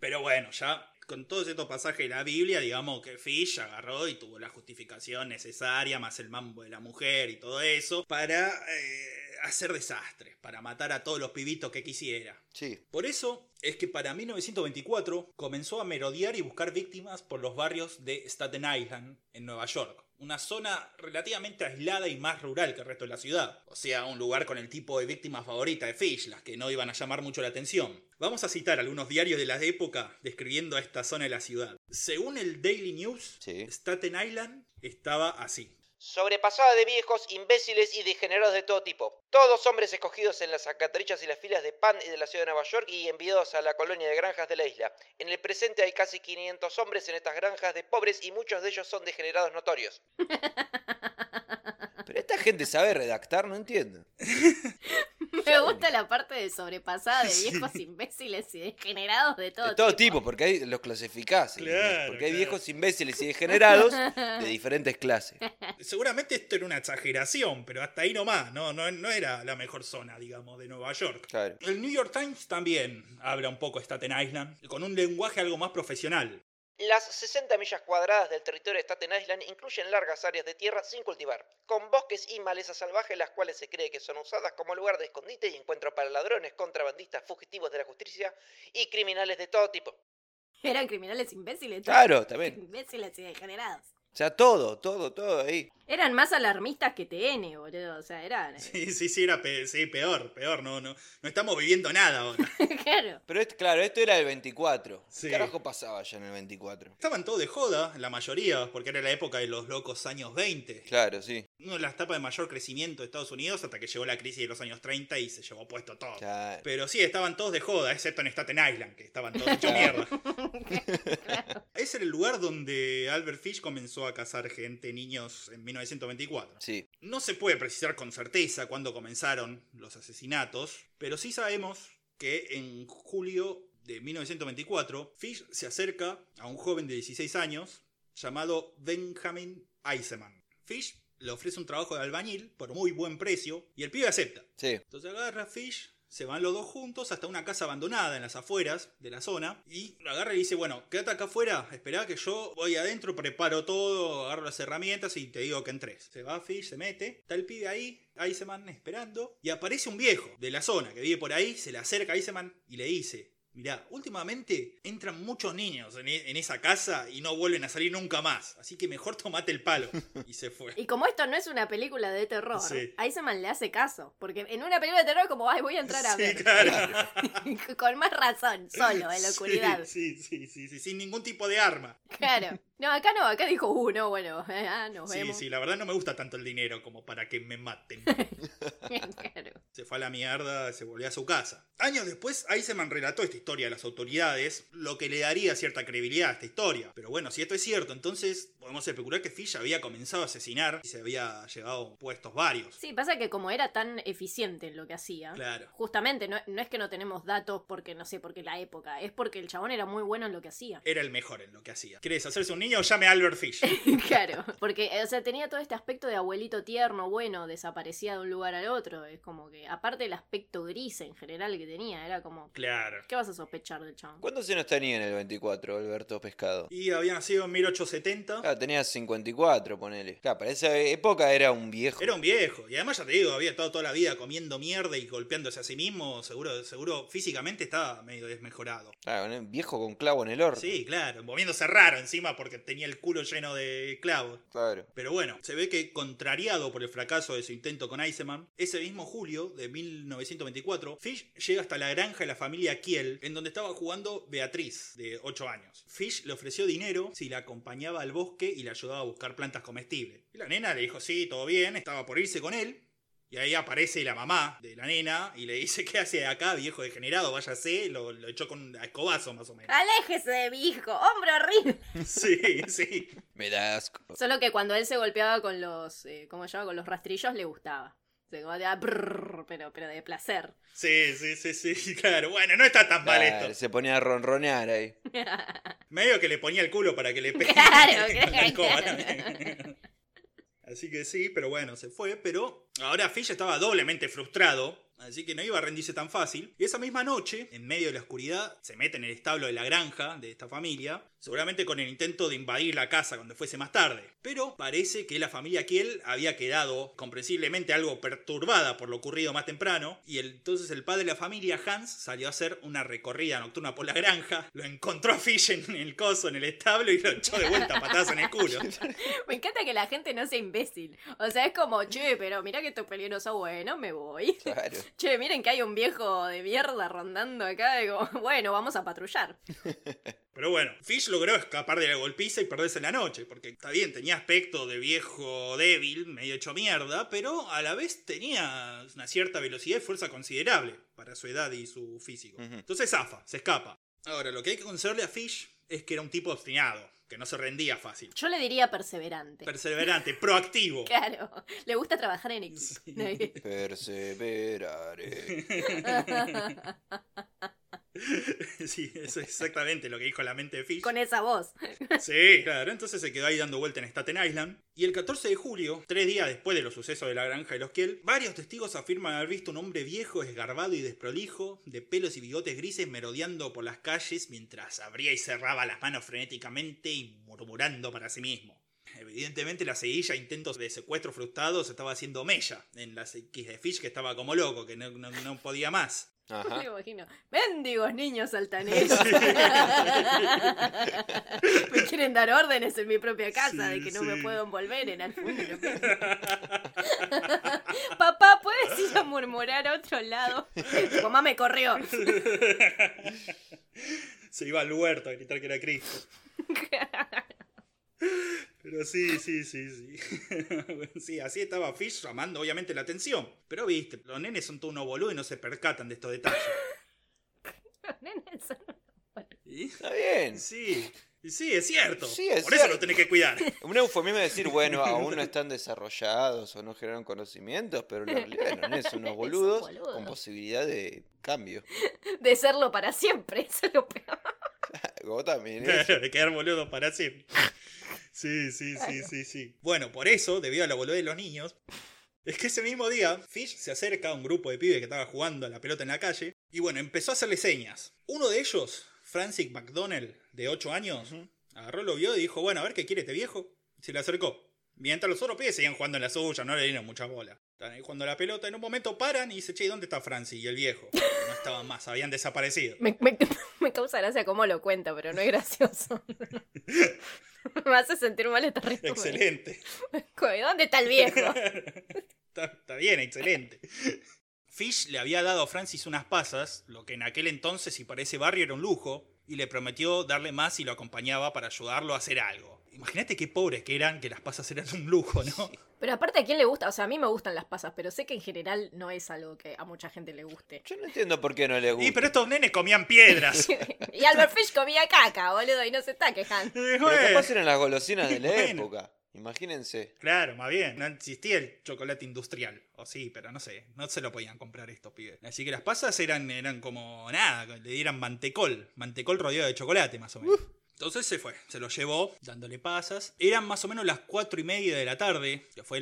Pero bueno, ya con todos estos pasajes de la Biblia, digamos que Fish agarró y tuvo la justificación necesaria, más el mambo de la mujer y todo eso, para eh, hacer desastres, para matar a todos los pibitos que quisiera. Sí. Por eso es que para 1924 comenzó a merodear y buscar víctimas por los barrios de Staten Island, en Nueva York. Una zona relativamente aislada y más rural que el resto de la ciudad. O sea, un lugar con el tipo de víctima favorita de Fish, las que no iban a llamar mucho la atención. Vamos a citar algunos diarios de la época describiendo a esta zona de la ciudad. Según el Daily News, Sí. Staten Island estaba así. Sobrepasada de viejos, imbéciles y degenerados de todo tipo. Todos hombres escogidos en las alcantarillas y las filas de pan y de la ciudad de Nueva York y enviados a la colonia de granjas de la isla. En el presente hay casi 500 hombres en estas granjas de pobres y muchos de ellos son degenerados notorios. Pero esta gente sabe redactar, no entiendo. Me gusta la parte de sobrepasada de viejos imbéciles y degenerados de todo, De todo tipo, porque hay, los clasificás. Claro, porque hay claro. viejos imbéciles y degenerados de diferentes clases. Seguramente esto era una exageración, pero hasta ahí nomás, no, no, no era la mejor zona, digamos, de Nueva York. Claro. El New York Times también habla un poco de Staten Island, con un lenguaje algo más profesional. Las 60 millas cuadradas del territorio de Staten Island incluyen largas áreas de tierra sin cultivar, con bosques y malezas salvajes las cuales se cree que son usadas como lugar de escondite y encuentro para ladrones, contrabandistas, fugitivos de la justicia y criminales de todo tipo. Eran criminales imbéciles. Claro, también. Imbéciles y degenerados. O sea, todo, todo, todo ahí. Eran más alarmistas que TN, boludo. O sea, eran. Sí, sí, sí, era pe- sí, peor, peor, no, no, no estamos viviendo nada ahora. claro. Pero este, claro, esto era el 24. Sí. ¿Qué carajo pasaba ya en el 24? Estaban todos de joda, la mayoría, porque era la época de los locos años 20. Claro, sí. Una de las etapas de mayor crecimiento de Estados Unidos hasta que llegó la crisis de los años 30 y se llevó puesto todo. Claro. Pero sí, estaban todos de joda, excepto en Staten Island, que estaban todos hechos mierda. Ese era el lugar donde Albert Fish comenzó a cazar gente, niños, en 1924. Sí. No se puede precisar con certeza cuándo comenzaron los asesinatos, pero sí sabemos que en julio de 1924, Fish se acerca a un joven de 16 años llamado Benjamin Eisenman. Fish le ofrece un trabajo de albañil por muy buen precio y el pibe acepta. Sí. Entonces agarra a Fish, se van los dos juntos hasta una casa abandonada en las afueras de la zona y lo agarra y dice, bueno, quédate acá afuera, espera que yo voy adentro, preparo todo, agarro las herramientas y te digo que entres. Se va Fish, se mete, está el pibe ahí, Eisenman esperando y aparece un viejo de la zona que vive por ahí, se le acerca a Eisenman y le dice, Mirá, últimamente entran muchos niños en, e- en esa casa y no vuelven a salir nunca más. Así que mejor tomate el palo. Y se fue. Y como esto no es una película de terror, Sí. Eisenman le hace caso. Porque en una película de terror, como, ay, voy a entrar a Sí, ver. claro. Con más razón, solo, en la oscuridad. Sí, sí, sí, sí, sin ningún tipo de arma. Claro. No, acá no, acá dijo, uh, no, bueno, ah, nos Sí, vemos. sí, la verdad no me gusta tanto el dinero como para que me maten. claro. Se fue a la mierda, se volvió a su casa. Años después, Eisenman relató esta historia a las autoridades, lo que le daría cierta credibilidad a esta historia. Pero bueno, si esto es cierto, entonces podemos especular que Fish había comenzado a asesinar y se había llegado a puestos varios. Sí, pasa que como era tan eficiente en lo que hacía, Claro. justamente no, no es que no tenemos datos porque, no sé, porque la época, es porque el chabón era muy bueno en lo que hacía. Era el mejor en lo que hacía. ¿Quieres hacerse un niño? Llame a Albert Fish. claro, porque, o sea, tenía todo este aspecto de abuelito tierno, bueno, desaparecía de un lugar al otro. Es como que, aparte del aspecto gris en general que tenía, era como, Claro. ¿qué vas a sospechar del chabón? ¿Cuántos años tenía en el 24, Alberto Pescado? Y había nacido en 1870. Claro, tenía 54, ponele. Claro, para esa época era un viejo. Era un viejo. Y además ya te digo, había estado toda la vida comiendo mierda y golpeándose a sí mismo. Seguro, seguro físicamente estaba medio desmejorado. Claro, un viejo con clavo en el horno. Sí, claro, moviéndose raro encima porque tenía el culo lleno de clavos. Claro. Pero bueno, se ve que contrariado por el fracaso de su intento con Eisenman, ese mismo julio de 1924, Fish llega hasta la granja de la familia Kiel, en donde estaba jugando Beatriz, de 8 años. Fish le ofreció dinero si la acompañaba al bosque y le ayudaba a buscar plantas comestibles. Y la nena le dijo, sí, todo bien, estaba por irse con él. Y ahí aparece la mamá de la nena y le dice, ¿qué hace acá, viejo degenerado? Váyase, lo, lo echó con un escobazo más o menos. Aléjese de mi hijo, hombre horrible. Sí, sí. Me da asco. Solo que cuando él se golpeaba con los, eh, ¿cómo se llama? Con los rastrillos le gustaba. Se de, ah, brrr, pero, pero de placer. Sí, sí, sí, sí, claro. Bueno, no está tan mal esto. se ponía a ronronear ahí. Medio que le ponía el culo para que le pegue Claro, claro. Así que sí, pero bueno, se fue. Pero ahora Fish estaba doblemente frustrado. Así que no iba a rendirse tan fácil. Y esa misma noche, en medio de la oscuridad, se mete en el establo de la granja de esta familia. Seguramente con el intento de invadir la casa cuando fuese más tarde. Pero parece que la familia Kiel había quedado comprensiblemente algo perturbada por lo ocurrido más temprano. Y el- entonces el padre de la familia, Hans, salió a hacer una recorrida nocturna por la granja. Lo encontró a Fish en el coso, en el establo, y lo echó de vuelta a patadas en el culo. Me encanta que la gente no sea imbécil. O sea, es como, che, pero mira que esto es peligroso, bueno, me voy. Claro. Che, miren que hay un viejo de mierda rondando acá. Digo, bueno, vamos a patrullar. Pero bueno, Fish logró escapar de la golpiza y perderse en la noche, porque está bien, tenía aspecto de viejo débil, medio hecho mierda, pero a la vez tenía una cierta velocidad y fuerza considerable para su edad y su físico. Entonces zafa, se escapa. Ahora, lo que hay que concederle a Fish es que era un tipo obstinado, que no se rendía fácil. Yo le diría perseverante. Perseverante, proactivo. Claro, le gusta trabajar en equipo. Perseveraré. sí, eso es exactamente lo que dijo la mente de Fish. Con esa voz. Sí, claro, entonces se quedó ahí dando vuelta en Staten Island. Y el 14 de julio, tres días después de los sucesos de la granja de los Kiel, varios testigos afirman haber visto un hombre viejo, esgarbado y desprolijo, de pelos y bigotes grises merodeando por las calles mientras abría y cerraba las manos frenéticamente y murmurando para sí mismo. Evidentemente la seguilla intentos de secuestro frustrados estaba haciendo mella en la psiquis de Fish que estaba como loco, que no, no- no podía más. Ajá. Me imagino. Mendigos niños altaneros. me quieren dar órdenes en mi propia casa de Sí, que no sí. me puedo envolver en el fondo. Papá, ¿puedes ir a murmurar a otro lado? Tu mamá me corrió. Se iba al huerto a gritar que era Cristo. Pero sí, sí, sí, sí. sí, así estaba Fish llamando obviamente la atención. Pero viste, los nenes son todos unos boludos y no se percatan de estos detalles. Nenes son- ¿Y? Está bien. Sí. Sí, es cierto. Sí, es Por eso lo tenés que cuidar. Un eufemismo es decir, bueno, aún no están desarrollados o no generaron conocimientos, pero en realidad no es unos boludos boludos. con posibilidad de cambio. De serlo para siempre, eso es lo peor. Vos también, ¿eh? Claro, de quedar boludo para siempre. Sí, sí, sí, sí, sí. Bueno, por eso, debido a la boludez de los niños, es que ese mismo día Fish se acerca a un grupo de pibes que estaba jugando a la pelota en la calle y bueno, empezó a hacerle señas. Uno de ellos, Francis McDonnell, de 8 años, agarró, lo vio y dijo, bueno, a ver qué quiere este viejo. Se le acercó. Mientras los otros pibes seguían jugando en la suya, no le dieron mucha bola. Ahí a la pelota, en un momento paran y dice, che, ¿y ¿dónde está Francis? Y el viejo. No estaban más, habían desaparecido. Me, me- me causa gracia cómo lo cuenta, pero no es gracioso. me hace sentir mal esta resumen. Excelente. ¿Dónde está el viejo? Está, está bien, excelente. Fish le había dado a Francis unas pasas, lo que en aquel entonces y para ese barrio era un lujo, y le prometió darle más si lo acompañaba para ayudarlo a hacer algo. Imagínate qué pobres que eran, que las pasas eran un lujo, ¿no? Pero aparte, ¿a quién le gusta? O sea, a mí me gustan las pasas, pero sé que en general no es algo que a mucha gente le guste. Yo no entiendo por qué no le gusta. Y pero estos nenes comían piedras. y Albert Fish comía caca, boludo, y no se está quejando. Eh, Pero capaz eran las golosinas de la Bueno. época. Imagínense. Claro, más bien, no existía el chocolate industrial. O sí, pero no sé, no se lo podían comprar estos pibes. Así que las pasas eran, eran como nada, le dieran mantecol, mantecol rodeado de chocolate más o menos. Entonces se fue, se lo llevó dándole pasas. Eran más o menos las cuatro y media de la tarde, que fue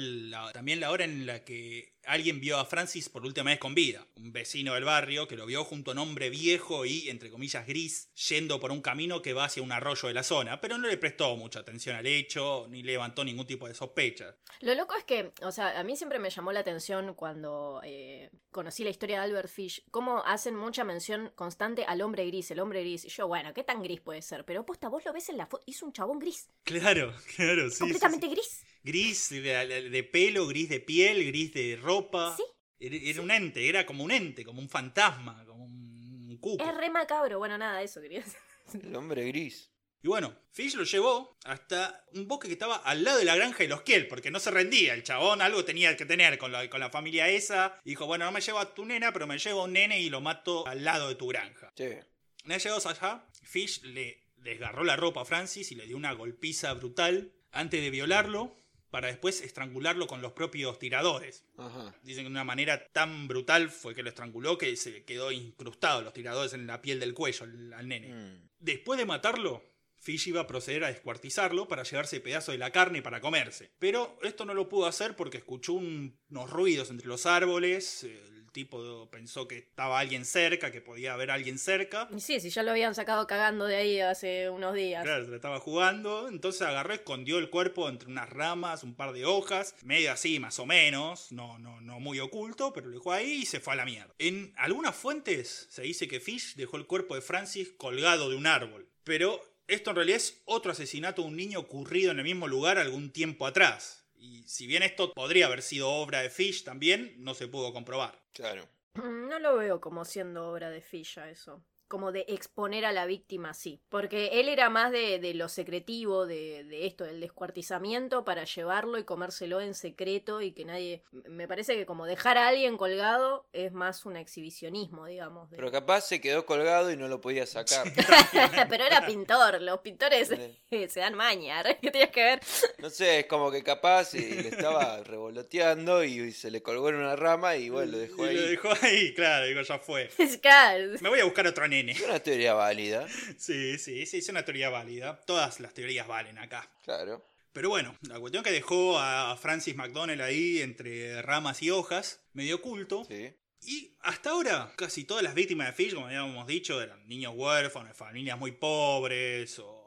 también la hora en la que alguien vio a Francis por última vez con vida. Un vecino del barrio que lo vio junto a un hombre viejo y, entre comillas, gris, yendo por un camino que va hacia un arroyo de la zona, pero no le prestó mucha atención al hecho ni levantó ningún tipo de sospecha. Lo loco es que, o sea, a mí siempre me llamó la atención cuando eh, conocí la historia de Albert Fish, cómo hacen mucha mención constante al hombre gris, el hombre gris. Y yo, bueno, ¿qué tan gris puede ser? Pero posta, vos lo ves en la foto, hizo un chabón gris, Claro, claro, sí. completamente sí. Gris de, de- de pelo, gris de piel, gris de ropa. Sí. Era, era un ente, era como un ente, como un fantasma, como un cuco. Es re macabro, bueno, nada, eso quería decir. El hombre gris. Y bueno, Fish lo llevó hasta un bosque que estaba al lado de la granja de los Kiel, porque no se rendía. El chabón algo tenía que tener con la, con la familia esa. Dijo, bueno, no me llevo a tu nena, pero me llevo a un nene y lo mato al lado de tu granja. Che. Una vez llegados allá, Fish le desgarró la ropa a Francis y le dio una golpiza brutal antes de violarlo, para después estrangularlo con los propios tiradores. Ajá. Dicen que de una manera tan brutal fue que lo estranguló que se quedó incrustado los tiradores en la piel del cuello al, nene. Mm. Después de matarlo, Fish iba a proceder a descuartizarlo para llevarse pedazo de la carne para comerse. Pero esto no lo pudo hacer porque escuchó un- unos ruidos entre los árboles. El tipo pensó que estaba alguien cerca, que podía haber alguien cerca. Sí, si ya lo habían sacado cagando de ahí hace unos días. Claro, se la estaba jugando. Entonces agarró, escondió el cuerpo entre unas ramas, un par de hojas, medio así más o menos, no, no, no muy oculto, pero lo dejó ahí y se fue a la mierda. En algunas fuentes se dice que Fish dejó el cuerpo de Francis colgado de un árbol. Pero esto en realidad es otro asesinato de un niño ocurrido en el mismo lugar algún tiempo atrás. Y si bien esto podría haber sido obra de Fish también, no se pudo comprobar. Claro. No lo veo como siendo obra de Filla eso. Como de exponer a la víctima así. Porque él era más de, de lo secretivo, de, de esto, del descuartizamiento para llevarlo y comérselo en secreto y que nadie... Me parece que como dejar a alguien colgado es más un exhibicionismo, digamos. de- Pero capaz se quedó colgado y no lo podía sacar. Pero era pintor, los pintores Sí. se dan maña, ¿qué tienes que ver? No sé, es como que capaz y le estaba revoloteando y se le colgó en una rama y bueno, lo dejó Y ahí. Lo dejó ahí, claro, digo, ya fue. Claro, Me voy a buscar otro nene. Es una teoría válida. Sí, sí, sí, es una teoría válida. Todas las teorías valen acá. Claro. Pero bueno, la cuestión que dejó a Francis McDonnell ahí entre ramas y hojas, medio oculto. Sí. Y hasta ahora, casi todas las víctimas de Fish, como habíamos dicho, eran niños huérfanos, familias muy pobres o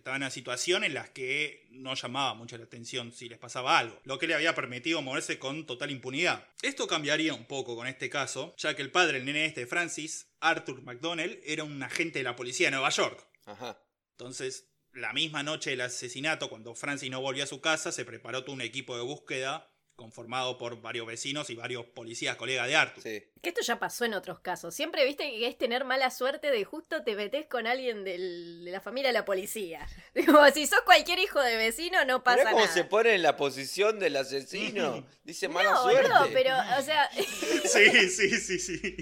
que estaban en situaciones en las que no llamaba mucho la atención si les pasaba algo, lo que le había permitido moverse con total impunidad. Esto cambiaría un poco con este caso, ya que el padre del nene este de Francis, Arthur McDonnell, era un agente de la policía de Nueva York. Ajá. Entonces, la misma noche del asesinato, cuando Francis no volvió a su casa, se preparó todo un equipo de búsqueda conformado por varios vecinos y varios policías colegas de Arthur. Sí. Que esto ya pasó en otros casos. Siempre viste que es tener mala suerte de justo te metes con alguien del- de la familia de la policía. Como si sos cualquier hijo de vecino, no pasa cómo nada. se pone en la posición del asesino. Dice mala no, suerte. boludo, pero, o sea, Sí, sí, sí, sí.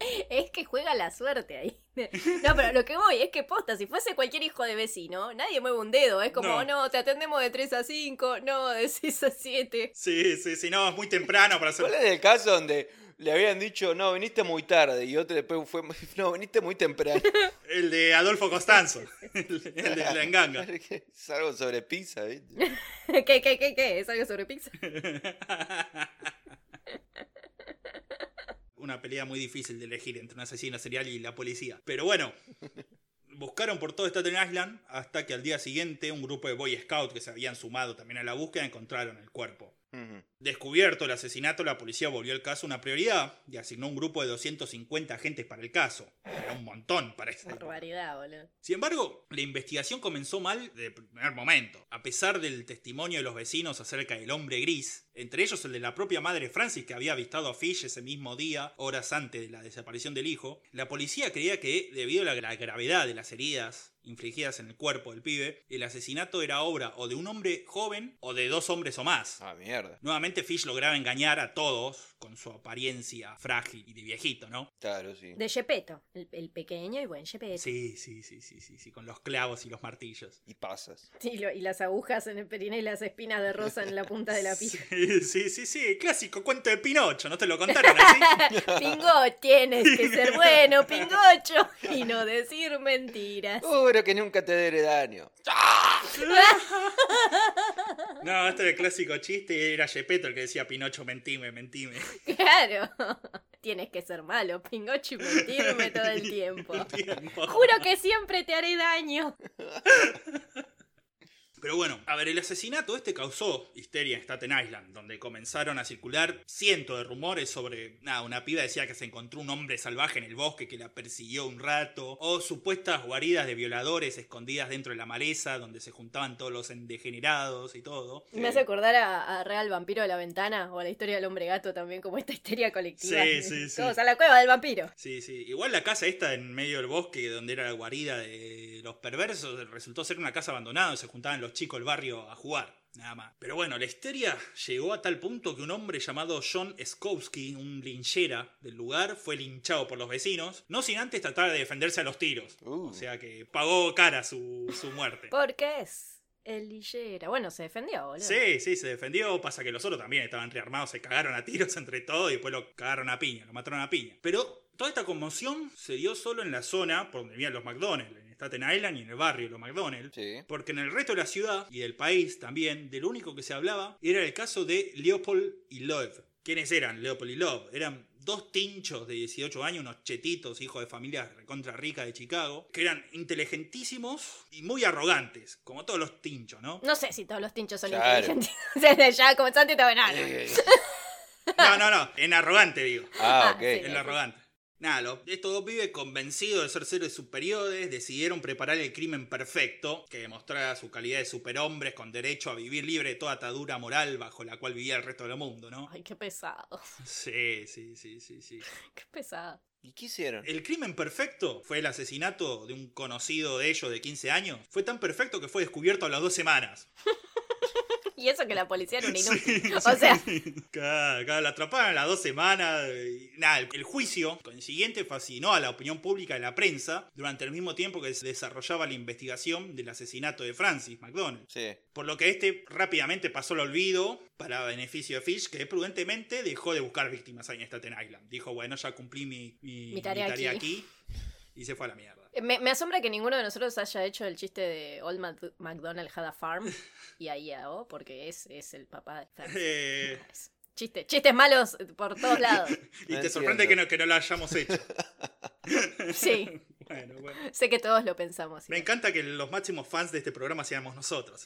es que juega la suerte ahí. No, pero lo que voy es que posta, si fuese cualquier hijo de vecino, nadie mueve un dedo. Es como, No. no, te atendemos de 3 a 5, no, de 6 a 7. Sí, sí, sí, no, es muy temprano para hacer. ¿Cuál es el caso donde le habían dicho, no, viniste muy tarde? Y otro después fue, no, viniste muy temprano. El de Adolfo Costanzo, el de, el de la enganga. es algo sobre pizza, ¿viste? ¿Qué, qué, qué, qué? ¿Es algo sobre pizza? Una pelea muy difícil de elegir entre un asesino serial y la policía. Pero bueno, buscaron por todo Staten Island hasta que al día siguiente un grupo de Boy Scouts que se habían sumado también a la búsqueda encontraron el cuerpo. Descubierto el asesinato, la policía volvió el caso una prioridad y asignó un grupo de 250 agentes para el caso. Era un montón para esa. Barbaridad, boludo. Sin embargo, la investigación comenzó mal de primer momento. A pesar del testimonio de los vecinos acerca del hombre gris, entre ellos el de la propia madre Francis que había avistado a Fish ese mismo día, horas antes de la desaparición del hijo, la policía creía que, debido a la gra- gravedad de las heridas infligidas en el cuerpo del pibe, el asesinato era obra o de un hombre joven o de dos hombres o más. Ah, mierda. Nuevamente Fish lograba engañar a todos con su apariencia frágil y de viejito, ¿no? Claro, sí. De Gepetto, el, el pequeño y buen Gepetto. Sí, sí, sí, sí, sí, sí, con los clavos y los martillos. Y pasas. Y, lo- y las agujas en el perineo y las espinas de rosa en la punta de la pija. Sí, sí, sí, sí, clásico cuento de Pinocho, ¿no te lo contaron así? Pingo, tienes que ser bueno, Pingocho, y no decir mentiras. Que nunca te daré daño. No, este era el clásico chiste y era Gepetto el que decía Pinocho, mentime, mentime. Claro. Tienes que ser malo, Pingocho, y mentirme todo el tiempo. Tiempo. Juro que siempre te haré daño. Pero bueno, a ver, el asesinato este causó histeria en Staten Island, donde comenzaron a circular cientos de rumores sobre, nada, una piba decía que se encontró un hombre salvaje en el bosque que la persiguió un rato, o supuestas guaridas de violadores escondidas dentro de la maleza, donde se juntaban todos los degenerados y todo. Me hace acordar a, a Real Vampiro de la Ventana o a la historia del hombre gato también, como esta histeria colectiva. Sí, sí, sí. Todos a la cueva del vampiro. Sí, sí. Igual la casa esta en medio del bosque, donde era la guarida de los perversos, resultó ser una casa abandonada, donde se juntaban los chicos del barrio a jugar. Nada más. Pero bueno, la histeria llegó a tal punto que un hombre llamado John Skowski, un linchera del lugar, fue linchado por los vecinos, no sin antes tratar de defenderse a los tiros. Uh. O sea que pagó cara su, su muerte. Porque es el lillera. Bueno, se defendió, boludo. Sí, sí, se defendió. Pasa que los otros también estaban rearmados, se cagaron a tiros entre todos y después lo cagaron a piña, lo mataron a piña. Pero toda esta conmoción se dio solo en la zona por donde vivían los McDonald's, Staten Island y en el barrio de los McDonald's. Sí. Porque en el resto de la ciudad y del país también, de lo único que se hablaba era el caso de Leopold y Love. ¿Quiénes eran Leopold y Love? Eran dos tinchos de 18 años, unos chetitos, hijos de familias recontra ricas de Chicago, que eran inteligentísimos y muy arrogantes, como todos los tinchos, ¿no? No sé si todos los tinchos son Claro. inteligentes. Sea, ya como Santi. Eh, No, no, no, en arrogante digo. ah, Ah, ok. En arrogante. Nada, lo- estos dos pibes convencidos de ser seres superiores decidieron preparar el crimen perfecto que demostrara su calidad de superhombres con derecho a vivir libre de toda atadura moral bajo la cual vivía el resto del mundo, ¿no? Ay, qué pesado. Sí, sí, sí, sí, sí. Qué pesado. ¿Y qué hicieron? El crimen perfecto fue el asesinato de un conocido de ellos de 15 años. Fue tan perfecto que fue descubierto a las dos semanas. Y eso que la policía era un inútil. O sea, Claro, claro, la atraparon a las dos semanas. y nada, el, el juicio consiguiente fascinó a la opinión pública y la prensa durante el mismo tiempo que se desarrollaba la investigación del asesinato de Francis McDonald. Sí. Por lo que este rápidamente pasó al olvido para beneficio de Fish, que prudentemente dejó de buscar víctimas ahí en Staten Island. Dijo, bueno, ya cumplí mi, mi- Mi tarea mi aquí. aquí. y se fue a la mierda. Me, me asombra que ninguno de nosotros haya hecho el chiste de Old Mac- McDonald had a farm y ahí a O, porque es, es el papá de. Eh, Chiste, chistes malos por todos lados. y No te sorprende que no, que no lo hayamos hecho. Sí, bueno, bueno. sé que todos lo pensamos. Me encanta que los máximos fans de este programa seamos nosotros.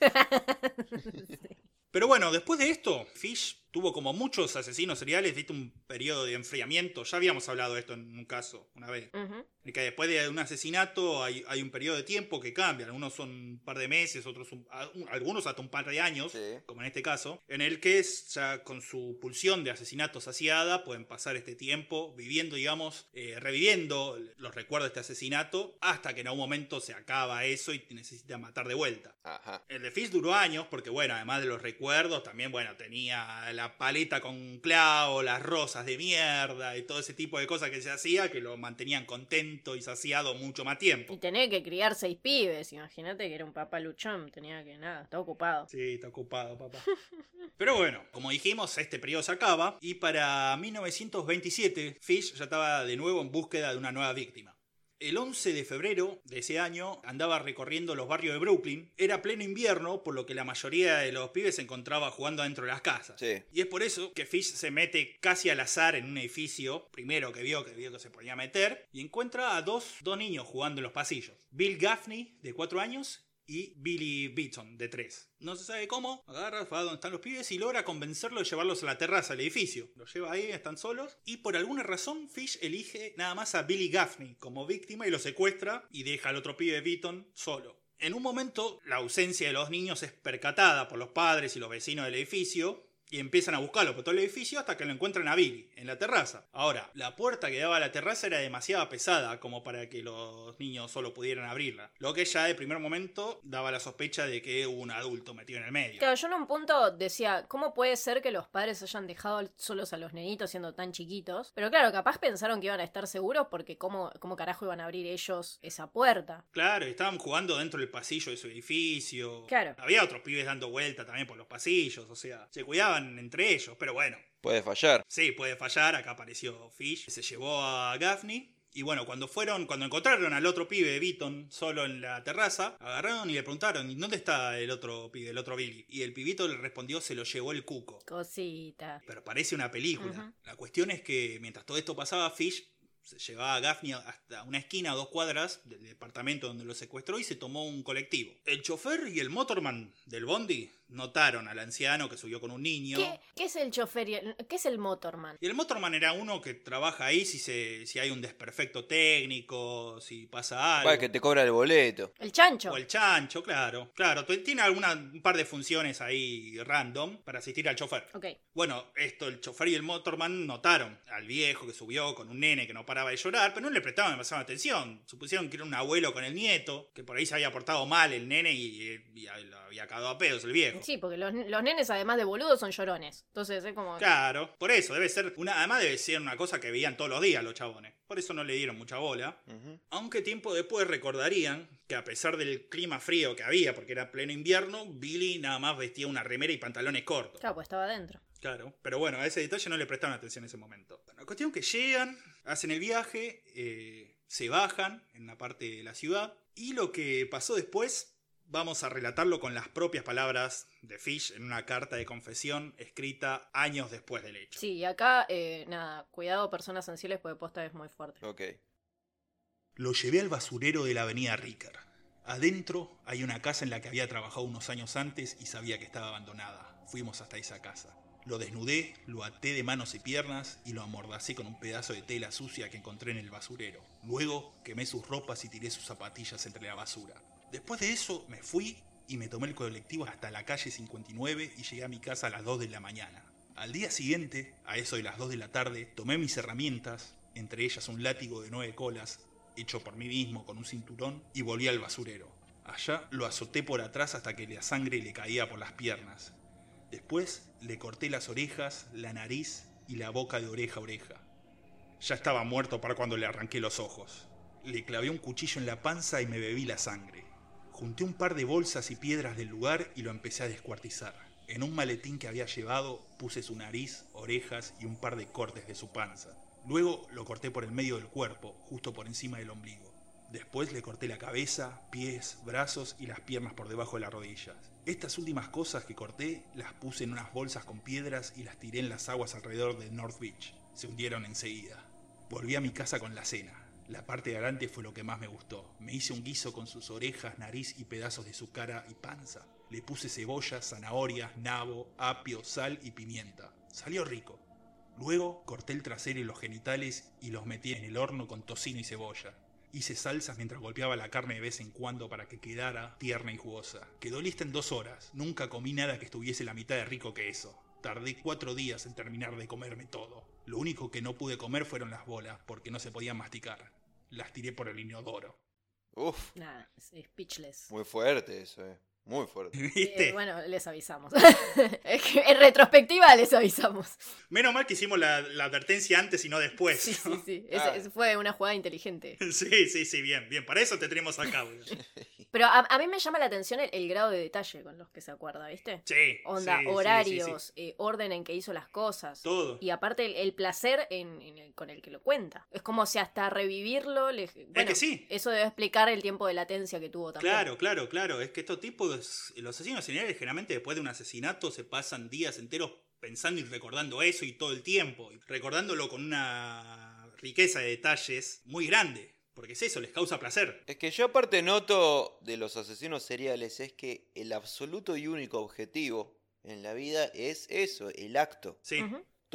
Pero bueno, después de esto, Fish tuvo como muchos asesinos seriales, viste un periodo de enfriamiento. Ya habíamos hablado de esto en un caso una vez. Ujú. De que después de un asesinato hay, hay un periodo de tiempo que cambia. Algunos son un par de meses, otros un- a- un- algunos hasta un par de años, Sí. como en este caso, en el que es ya con su pulsión de asesinato saciada pueden pasar este tiempo viviendo, digamos, eh, reviviendo los recuerdos de este asesinato hasta que en algún momento se acaba eso y necesita matar de vuelta. Ajá. El de Fish duró años porque, bueno, además de los recuerdos, también, bueno, tenía la la paleta con clavo, las rosas de mierda y todo ese tipo de cosas que se hacía que lo mantenían contento y saciado mucho más tiempo. Y tenía que criar seis pibes, imagínate que era un papá luchón, tenía que nada, estaba ocupado. Sí, está ocupado, papá. Pero bueno, como dijimos, este periodo se acaba y para 1927 Fish ya estaba de nuevo en búsqueda de una nueva víctima. El 11 de febrero de ese año andaba recorriendo los barrios de Brooklyn. Era pleno invierno, por lo que la mayoría de los pibes se encontraba jugando dentro de las casas. Sí. Y es por eso que Fish se mete casi al azar en un edificio, primero que vio que vio que se podía meter, y encuentra a dos, dos niños jugando en los pasillos. Bill Gaffney, de 4 años, y Billy Beaton, de 3. No se sabe cómo, agarra, va a donde están los pibes y logra convencerlo de llevarlos a la terraza del edificio. Los lleva ahí, están solos, y por alguna razón Fish elige nada más a Billy Gaffney como víctima y lo secuestra y deja al otro pibe Beaton solo. En un momento, la ausencia de los niños es percatada por los padres y los vecinos del edificio, y empiezan a buscarlo por todo el edificio hasta que lo encuentran a Billy, en la terraza. Ahora, la puerta que daba a la terraza era demasiado pesada como para que los niños solo pudieran abrirla. Lo que ya de primer momento daba la sospecha de que hubo un adulto metido en el medio. Claro, yo en un punto decía, ¿cómo puede ser que los padres hayan dejado solos a los nenitos siendo tan chiquitos? Pero claro, capaz pensaron que iban a estar seguros porque cómo, cómo carajo iban a abrir ellos esa puerta. Claro, estaban jugando dentro del pasillo de su edificio. Claro. Había otros pibes dando vuelta también por los pasillos, o sea, se cuidaban entre ellos, pero bueno. Puede fallar. Sí, puede fallar, acá apareció Fish, se llevó a Gaffney. Y bueno, cuando fueron, cuando encontraron al otro pibe de Beaton solo en la terraza, agarraron y le preguntaron, ¿y dónde está el otro pibe, el otro Billy? Y el pibito le respondió, se lo llevó el cuco. Cosita. Pero parece una película. La cuestión es que mientras todo esto pasaba, Fish se llevaba a Gaffney hasta una esquina a dos cuadras del departamento donde lo secuestró y se tomó un colectivo. El chofer y el motorman del bondi notaron al anciano que subió con un niño. ¿Qué, qué es el chofer? y el- ¿Qué es el motorman? Y el motorman era uno que trabaja ahí si, se, si hay un desperfecto técnico, si pasa algo. Va, que te cobra el boleto. El chancho. O el chancho, claro. Claro, tiene alguna, un par de funciones ahí random para asistir al chofer. Ok. Bueno, esto, el chofer y el motorman notaron al viejo que subió con un nene que no paraba de llorar, pero no le prestaban demasiada atención. Supusieron que era un abuelo con el nieto, que por ahí se había portado mal el nene y, y lo había cagado a pedos el viejo. Sí, porque los, los nenes, además de boludos, son llorones. Entonces es como. Claro, por eso, debe ser una, además debe ser una cosa que veían todos los días los chabones. Por eso no le dieron mucha bola. Aunque tiempo después recordarían que a pesar del clima frío que había, porque era pleno invierno, Billy nada más vestía una remera y pantalones cortos. Claro, pues estaba adentro. Claro, pero bueno, a ese detalle no le prestaron atención en ese momento. Bueno, la cuestión que llegan, hacen el viaje, eh, se bajan en una parte de la ciudad y lo que pasó después vamos a relatarlo con las propias palabras de Fish en una carta de confesión escrita años después del hecho. Sí, y acá, eh, nada, cuidado personas sensibles porque posta es muy fuerte. Ok. Lo llevé al basurero de la avenida Ricker. Adentro hay una casa en la que había trabajado unos años antes y sabía que estaba abandonada. Fuimos hasta esa casa. Lo desnudé, lo até de manos y piernas y lo amordacé con un pedazo de tela sucia que encontré en el basurero. Luego quemé sus ropas y tiré sus zapatillas entre la basura. Después de eso me fui y me tomé el colectivo hasta la calle 59 y llegué a mi casa a las 2 de la mañana. Al día siguiente, a eso de las 2 de la tarde, tomé mis herramientas, entre ellas un látigo de nueve colas, hecho por mí mismo con un cinturón, y volví al basurero. Allá lo azoté por atrás hasta que la sangre le caía por las piernas. Después le corté las orejas, la nariz y la boca de oreja a oreja. Ya estaba muerto para cuando le arranqué los ojos. Le clavé un cuchillo en la panza y me bebí la sangre. Junté un par de bolsas y piedras del lugar y lo empecé a descuartizar. En un maletín que había llevado puse su nariz, orejas y un par de cortes de su panza. Luego lo corté por el medio del cuerpo, justo por encima del ombligo. Después le corté la cabeza, pies, brazos y las piernas por debajo de las rodillas. Estas últimas cosas que corté las puse en unas bolsas con piedras y las tiré en las aguas alrededor de North Beach. Se hundieron enseguida. Volví a mi casa con la cena. La parte de adelante fue lo que más me gustó. Me hice un guiso con sus orejas, nariz y pedazos de su cara y panza. Le puse cebolla, zanahorias, nabo, apio, sal y pimienta. Salió rico. Luego corté el trasero y los genitales y los metí en el horno con tocino y cebolla. Hice salsas mientras golpeaba la carne de vez en cuando para que quedara tierna y jugosa. Quedó lista en dos horas. Nunca comí nada que estuviese la mitad de rico que eso. Tardé cuatro días en terminar de comerme todo. Lo único que no pude comer fueron las bolas, porque no se podían masticar. Las tiré por el inodoro. Uf, Nada, es speechless. muy fuerte eso, eh. Muy fuerte. ¿Viste? Eh, bueno, les avisamos. es que en retrospectiva les avisamos. Menos mal que hicimos la, la advertencia antes y no después. Sí, sí, ¿no? sí. Fue una jugada inteligente. Sí, sí, sí, bien, bien. Para eso te tenemos acá. Pero a, a mí me llama la atención el, el grado de detalle con los que se acuerda, ¿viste? Sí. Onda, sí, sí, sí, horarios, sí. eh, orden en que hizo las cosas. Todo. Y aparte el, el placer en, en el- con el que lo cuenta. Es como si hasta revivirlo... le- bueno, que sí. Eso debe explicar el tiempo de latencia que tuvo también. Claro, claro, claro. Es que estos tipos, los asesinos seriales, generalmente después de un asesinato se pasan días enteros pensando y recordando eso y todo el tiempo. Y recordándolo con una riqueza de detalles muy grande. Porque es eso, les causa placer. Es que yo aparte noto de los asesinos seriales es que el absoluto y único objetivo en la vida es eso, el acto. Sí.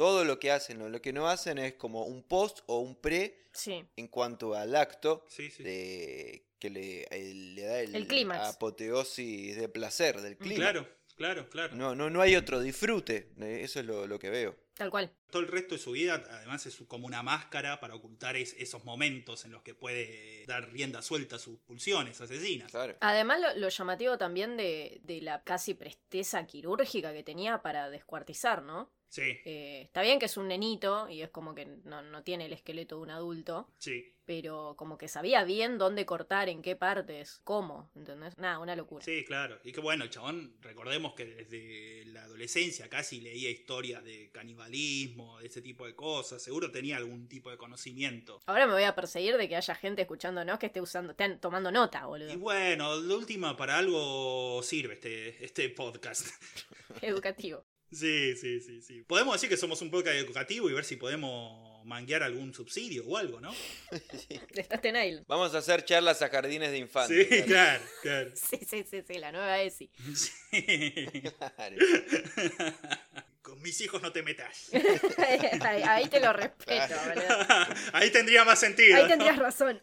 Todo lo que hacen o lo que no hacen es como un post o un pre Sí. en cuanto al acto Sí, sí. de que le, el- le da el, El apoteosis de placer del clima. Claro, claro, claro. No, no, no hay otro disfrute. eh, Eso es lo, lo que veo. Tal cual. Todo el resto de su vida, además, es como una máscara para ocultar es- esos momentos en los que puede dar rienda suelta a sus pulsiones asesinas. Claro. Además, lo, lo llamativo también de, de la casi presteza quirúrgica que tenía para descuartizar, ¿no? Sí, Eh, está bien que es un nenito y es como que no, no tiene el esqueleto de un adulto, sí, pero como que sabía bien dónde cortar, en qué partes, cómo, ¿entendés? Nada, una locura. sí, claro. Y que bueno, el chabón, recordemos que desde la adolescencia casi leía historias de canibalismo, de ese tipo de cosas. Seguro tenía algún tipo de conocimiento. Ahora me voy a perseguir de que haya gente escuchándonos que esté usando, estén tomando nota, Y boludo. bueno, de última, para algo sirve este, este podcast. Educativo. Sí, sí, sí, sí. Podemos decir que somos un podcast educativo y ver si podemos manguear algún subsidio o algo, ¿no? Estás Tenail. Vamos a hacer charlas a jardines de infantes. Sí, claro, claro. Sí, sí, sí, sí, la nueva ESI. Sí. Claro. Con mis hijos no te metas. ahí, ahí te lo respeto, boludo. Ahí tendría más sentido. Ahí ¿no? tendrías razón.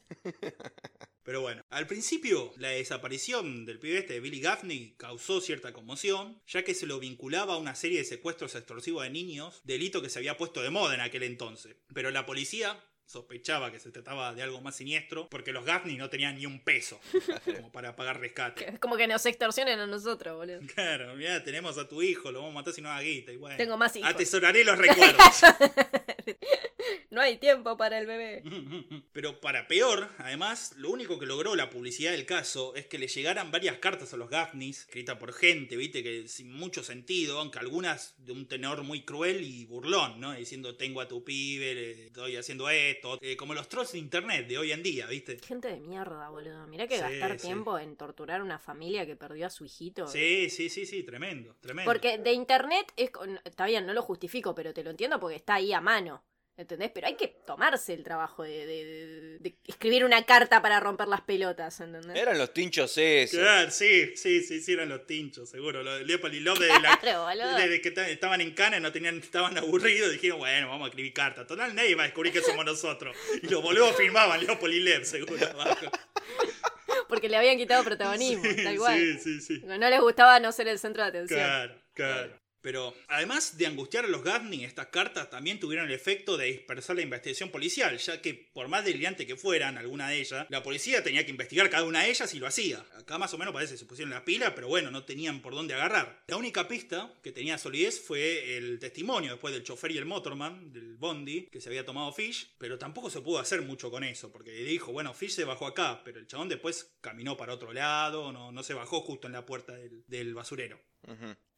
Pero bueno, al principio la desaparición del pibe este de Billy Gaffney causó cierta conmoción, ya que se lo vinculaba a una serie de secuestros extorsivos de niños, delito que se había puesto de moda en aquel entonces. Pero la policía sospechaba que se trataba de algo más siniestro, porque los Gaffney no tenían ni un peso como para pagar rescate. Es como que nos extorsionen a nosotros, boludo. Claro, mira, tenemos a tu hijo, lo vamos a matar si no haga guita. Y bueno, Tengo más hijos. Atesoraré los recuerdos. No hay tiempo para el bebé. Pero para peor, además, lo único que logró la publicidad del caso es que le llegaran varias cartas a los Gaffneys, escritas por gente, viste, que sin mucho sentido, aunque algunas de un tenor muy cruel y burlón, ¿no? Diciendo, tengo a tu pibe, le estoy haciendo esto, eh, como los trolls de internet de hoy en día, viste. Gente de mierda, boludo. Mirá que Sí, gastar sí. tiempo en torturar a una familia que perdió a su hijito. Sí, sí, sí, sí, tremendo, tremendo. Porque de internet es está bien, no lo justifico, pero te lo entiendo porque está ahí a mano. ¿Entendés? Pero hay que tomarse el trabajo de, de- de- de escribir una carta para romper las pelotas, ¿entendés? Eran los tinchos esos. Claro, sí, sí, sí, sí, eran los tinchos, seguro. Los de Leopold y Love Claro, boludo. desde que ta- estaban en Cana no tenían, estaban aburridos, dijeron, bueno, vamos a escribir cartas. Total, nadie va a descubrir que somos nosotros. Y los boludos firmaban Leopold y Lev, seguro, abajo. Porque le habían quitado protagonismo, Sí, tal cual. sí, sí, sí. No les gustaba no ser el centro de atención. Claro, claro. Pero además de angustiar a los Gaffney, estas cartas también tuvieron el efecto de dispersar la investigación policial, ya que por más delirante que fueran alguna de ellas, la policía tenía que investigar cada una de ellas y lo hacía. Acá más o menos parece que se pusieron la pila, pero bueno, no tenían por dónde agarrar. La única pista que tenía solidez fue el testimonio después del chofer y el motorman del Bondi que se había tomado Fish, pero tampoco se pudo hacer mucho con eso, porque dijo, bueno, Fish se bajó acá, pero el chabón después caminó para otro lado, no, se bajó justo en la puerta del basurero.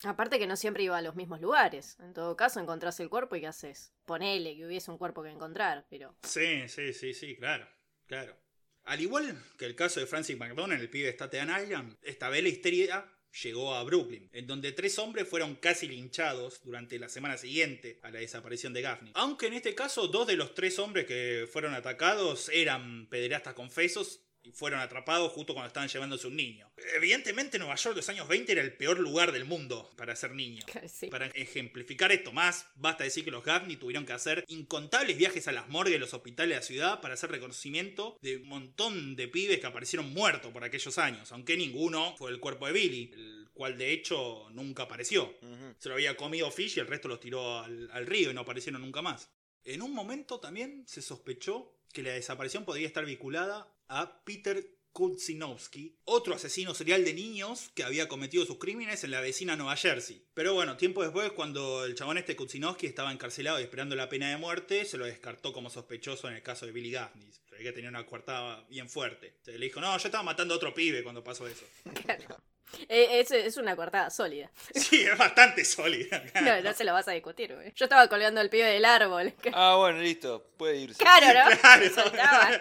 Aparte que no siempre iba a los mismos lugares. En todo caso, encontrás el cuerpo y ¿qué haces? Ponele que hubiese un cuerpo que encontrar, pero... Sí, sí, sí, sí, claro, claro. Al igual que el caso de Francis McDonald, el pibe de Staten Island, esta vez la histeria llegó a Brooklyn, en donde tres hombres fueron casi linchados durante la semana siguiente a la desaparición de Gaffney. Aunque en este caso dos de los tres hombres que fueron atacados eran pederastas confesos y fueron atrapados justo cuando estaban llevándose un niño. Evidentemente Nueva York de los años 20 era el peor lugar del mundo para ser niño. Sí. Para ejemplificar esto más, basta decir que los Gaffney tuvieron que hacer incontables viajes a las morgues de los hospitales de la ciudad para hacer reconocimiento de un montón de pibes que aparecieron muertos por aquellos años, aunque ninguno fue el cuerpo de Billy, el cual de hecho nunca apareció. Se lo había comido Fish y el resto los tiró al, al río y no aparecieron nunca más. En un momento también se sospechó que la desaparición podría estar vinculada a Peter Kutsinowski, otro asesino serial de niños que había cometido sus crímenes en la vecina Nueva Jersey. Pero bueno, tiempo después, cuando el chabón este Kutsinowski estaba encarcelado y esperando la pena de muerte, se lo descartó como sospechoso en el caso de Billy Gaffney. Se que tenía una coartada bien fuerte. Se le dijo, no, yo estaba matando a otro pibe cuando pasó eso. Claro. Eh, Es, es una cortada sólida. Sí, es bastante sólida. No, no se lo vas a discutir, güey. Yo estaba colgando el pibe del árbol. Ah, bueno, listo, puede irse. Claro, ¿no? Claro.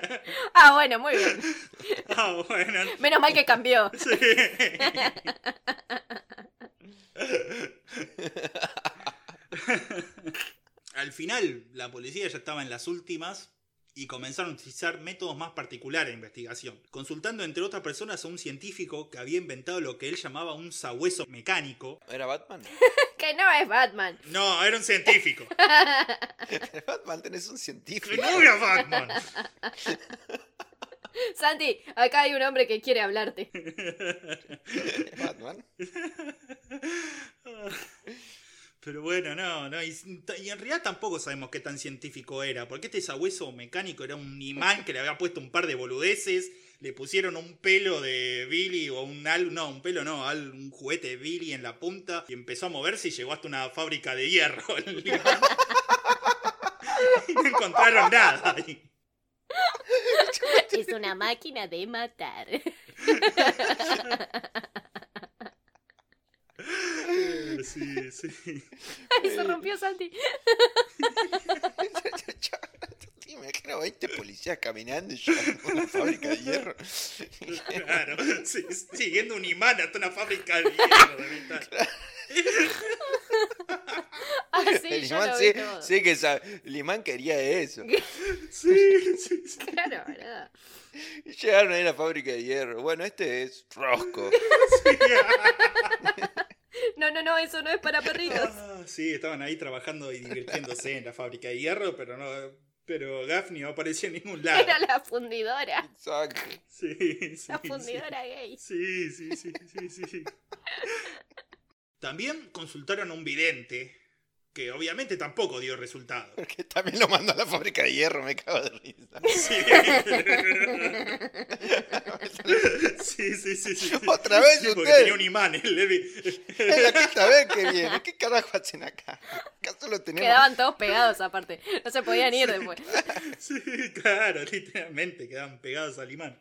Ah, bueno, muy bien. Ah, bueno. Menos mal que cambió. Sí. Al final, la policía ya estaba en las últimas y comenzaron a utilizar métodos más particulares de investigación, consultando entre otras personas a un científico que había inventado lo que él llamaba un sabueso mecánico. ¿Era Batman? Que no es Batman. No, era un científico. Batman, tenés un científico. no era Batman. Santi, acá hay un hombre que quiere hablarte. Batman. Pero bueno, no, no. Y, y en realidad tampoco sabemos qué tan científico era. Porque este sabueso mecánico era un imán que le había puesto un par de boludeces. Le pusieron un pelo de Billy o un al, no, un pelo no, un juguete de Billy en la punta. Y empezó a moverse y llegó hasta una fábrica de hierro. y no encontraron nada. ahí. Es una máquina de matar. Eh, Sí, sí. Ay, se rompió Santi. Me imagino 20 policías caminando y yo en una fábrica de hierro. Claro, sí, siguiendo un imán hasta una fábrica de hierro de metal. Ah, sí, el imán lo sí, vi todo. sí que sa- el imán quería eso. Sí, sí, sí. Claro, ¿verdad? Y llegaron ahí a la fábrica de hierro. Bueno, este es Rosco. No, no, no, eso no es para perritos. Ah, sí, estaban ahí trabajando y divirtiéndose en la fábrica de hierro, pero no, pero Gaffney no apareció en ningún lado. Era la fundidora. Exacto. Sí, sí, La sí. fundidora gay. Sí, sí, sí, sí, sí. También consultaron a un vidente, que obviamente tampoco dio resultado. Porque también lo mandó a la fábrica de hierro, me cago de risa. Sí, sí, sí, sí. sí. Otra vez Sí, porque usted. tenía un imán el Levi. Es la quinta vez que viene. ¿Qué carajo hacen acá? Acá solo tenemos. Quedaban todos pegados aparte. No se podían ir después. Sí, claro, literalmente quedaban pegados al imán.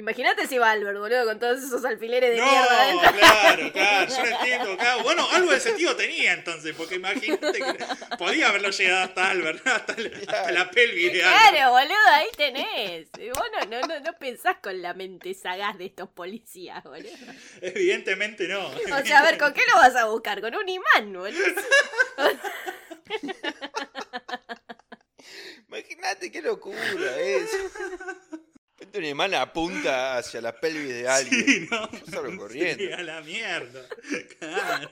Imagínate si va Albert, boludo, con todos esos alfileres de No, mierda adentro. claro, claro, yo entiendo. claro. Bueno, algo de sentido tenía entonces, porque imagínate que podía haberlo llegado hasta Albert, hasta, la- hasta la pelvis de Albert. Claro, boludo, ahí tenés. Y Vos no, no, no, no pensás con la mente sagaz de estos policías, boludo. Evidentemente no. O sea, a ver, ¿con qué lo vas a buscar? Con un imán, boludo. Imagínate qué locura es. Este un imán apunta hacia la pelvis de alguien. Sí, no. Salgo corriendo. Sí, a la mierda. Claro.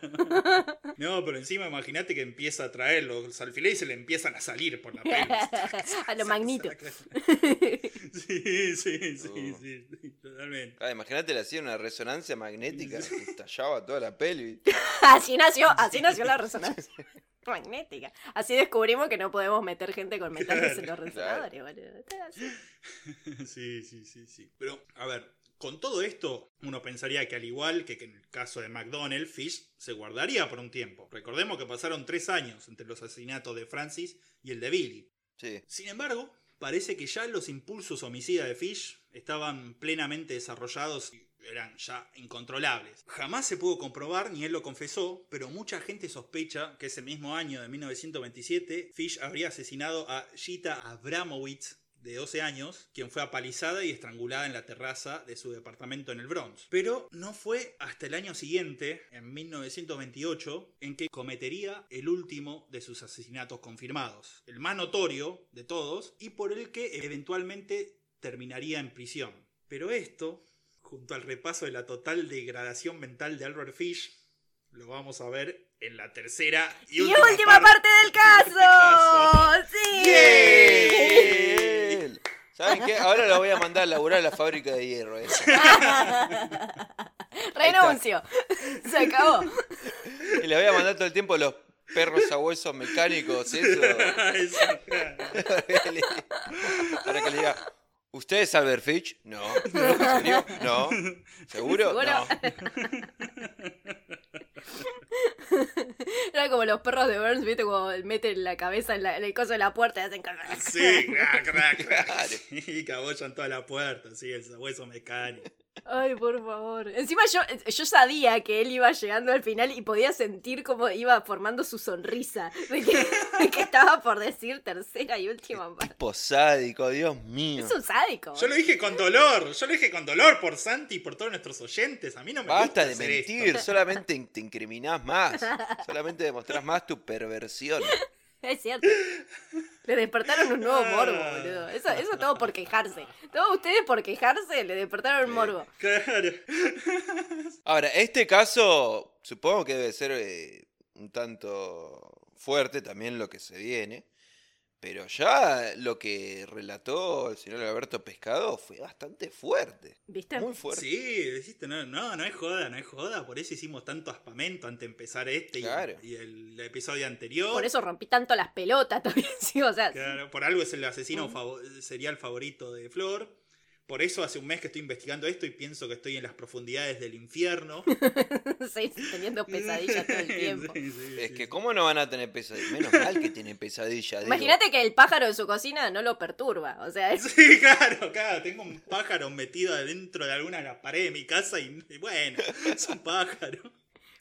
No, pero encima imagínate que empieza a traer los alfileres y se le empiezan a salir por la pelvis. A lo magnito. Sí, sí, sí, Oh. sí, sí, totalmente. Ah, imagínate le hacía una resonancia magnética y tallaba toda la pelvis. Así nació, así nació la resonancia magnética. Así descubrimos que no podemos meter gente con metales en los resonadores, boludo. Sí, sí, sí, sí. Pero, a ver, con todo esto, uno pensaría que al igual que, que en el caso de McDonald, Fish se guardaría por un tiempo. Recordemos que pasaron tres años entre los asesinatos de Francis y el de Billy. Sí. Sin embargo, parece que ya los impulsos homicidas de Fish estaban plenamente desarrollados y eran ya incontrolables. Jamás se pudo comprobar, ni él lo confesó, pero mucha gente sospecha que ese mismo año de 1927 Fish habría asesinado a Gita Abramowitz, de 12 años, quien fue apalizada y estrangulada en la terraza de su departamento en el Bronx. Pero no fue hasta el año siguiente, en 1928, en que cometería el último de sus asesinatos confirmados, el más notorio de todos y por el que eventualmente terminaría en prisión. Pero esto, junto al repaso de la total degradación mental de Albert Fish, lo vamos a ver en la tercera y, Y última, parte del caso. Sí. ¡Bien! ¿Saben qué? Ahora la voy a mandar a laburar a la fábrica de hierro. esa. Renuncio. Se acabó. Y le voy a mandar todo el tiempo los perros sabuesos mecánicos, eso. Eso, claro. Para que le diga, ¿Usted es Albert Fitch? No. ¿En serio? No. ¿Seguro? ¿Seguro? No. Era como los perros de Burns, ¿viste? Como meten la cabeza en, la- en el coso de la puerta y hacen... Sí, crack, crack, crack. Claro. Y cabollan toda la puerta, sí, el sabueso mecánico. Ay, por favor. Encima yo, yo sabía que él iba llegando al final y podía sentir cómo iba formando su sonrisa. De que, de que estaba por decir tercera y última parte. Tipo sádico, Dios mío. Es un sádico. Yo lo dije con dolor, yo lo dije con dolor por Santi y por todos nuestros oyentes. A mí no me Basta gusta de hacer mentir, esto. solamente te incriminás más. Solamente demostrás más tu perversión. Es cierto. Le despertaron un nuevo morbo, Ah. boludo. Eso, eso todo por quejarse. Todos ustedes por quejarse le despertaron un morbo. Claro. Ahora, este caso supongo que debe ser eh, un tanto fuerte también lo que se viene. Pero ya lo que relató el señor Alberto Pescado fue bastante fuerte. ¿Viste? Muy fuerte. Sí, dijiste, no, no, no es joda, no es joda. Por eso hicimos tanto aspamento antes de empezar este y- Claro. y, el episodio anterior. Por eso rompí tanto las pelotas también. Sí, o sea, Claro, por algo es el asesino favo- sería el favorito de Flor. Por eso hace un mes que estoy investigando esto y pienso que estoy en las profundidades del infierno. sí, teniendo pesadillas todo el tiempo. Sí, sí, Es sí, que sí. cómo no van a tener pesadilla. Menos mal que tienen pesadilla. digo. Imagínate que el pájaro de su cocina no lo perturba. O sea, es- Sí, claro, claro. Tengo un pájaro metido adentro de alguna de las paredes de mi casa y, y bueno, es un pájaro.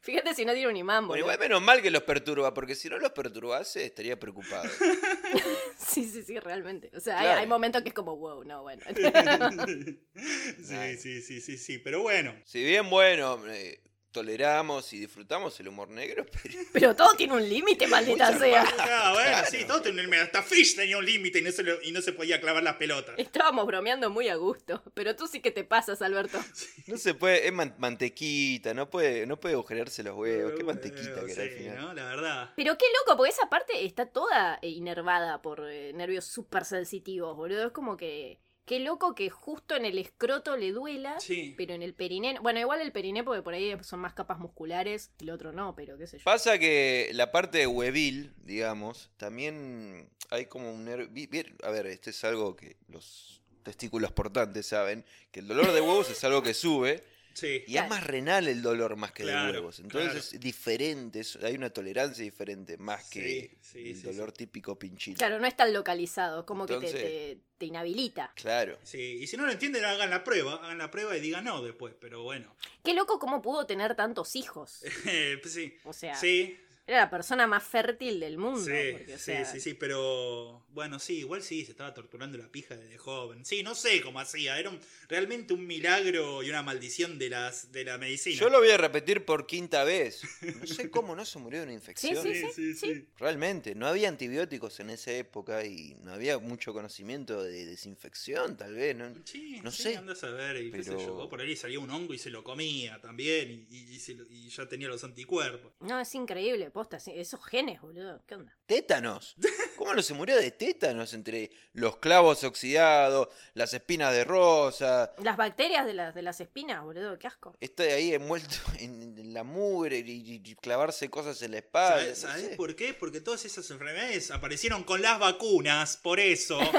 Fíjate si no tiene un imán, Bueno, boludo. igual menos mal que los perturba, porque si no los perturbase estaría preocupado. Sí, sí, sí, realmente. O sea, hay momentos que es como, wow, no, bueno. Sí, sí, sí, sí, sí, pero bueno. Si bien, bueno, eh, toleramos y disfrutamos el humor negro, pero Pero todo tiene un límite, maldita sea. Ah, bueno, sí, todo tenía un- hasta Fish tenía un límite y, no y no se podía clavar las pelotas. Estábamos bromeando muy a gusto. Pero tú sí que te pasas, Alberto. no se puede, es man- mantequita, no puede, no puede agujerearse los huevos, qué mantequita que era al sí, final. ¿no? La verdad. Pero qué loco, porque esa parte está toda eh, inervada por eh, nervios súper sensitivos, boludo. Es como que. Qué loco que justo en el escroto le duela, Sí. pero en el periné. Bueno, igual el periné, porque por ahí son más capas musculares, el otro no, pero qué sé yo. Pasa que la parte de huevil, digamos, también hay como un nervio. vi- vi- A ver, este es algo que los testículos portantes saben, que el dolor de huevos es algo que sube Sí. y Claro. es más renal el dolor más que Claro, de huevos. Entonces claro. es diferente, es- hay una tolerancia diferente más que Sí, sí, el sí, dolor típico pinchito. Claro, no es tan localizado, como que te, Entonces- te, te inhabilita. Claro. Sí, y si no lo entienden, hagan la prueba, hagan la prueba y digan no después, pero bueno. Qué loco cómo pudo tener tantos hijos. Pues sí, O sea, sí, era la persona más fértil del mundo. sí, porque, o sí, sea, sí, sí, pero bueno, sí, igual sí, se estaba torturando la pija desde joven. Sí, no sé cómo hacía, era un- realmente un milagro y una maldición de, las, de la medicina. Yo lo voy a repetir por quinta vez. No sé cómo no se murió de una infección. sí, sí, sí. Realmente, no había antibióticos en esa época y no había mucho conocimiento de desinfección, tal vez. ¿no? Sí, No sí, sé, andás a ver, y qué sé pero- yo, por ahí salía un hongo y se lo comía también, y, y- y se lo- y ya tenía los anticuerpos. No, es increíble, posta. Esos genes, boludo. ¿Qué onda? Tétanos. ¿Cómo no se murió de tétanos entre los clavos oxidados, las espinas de rosa? Las bacterias de las, de las espinas, boludo. Qué asco. Está ahí envuelto en, la mugre y, y- y clavarse cosas en la espalda. ¿Sabes, no por qué? Porque todas esas enfermedades aparecieron con las vacunas, por eso.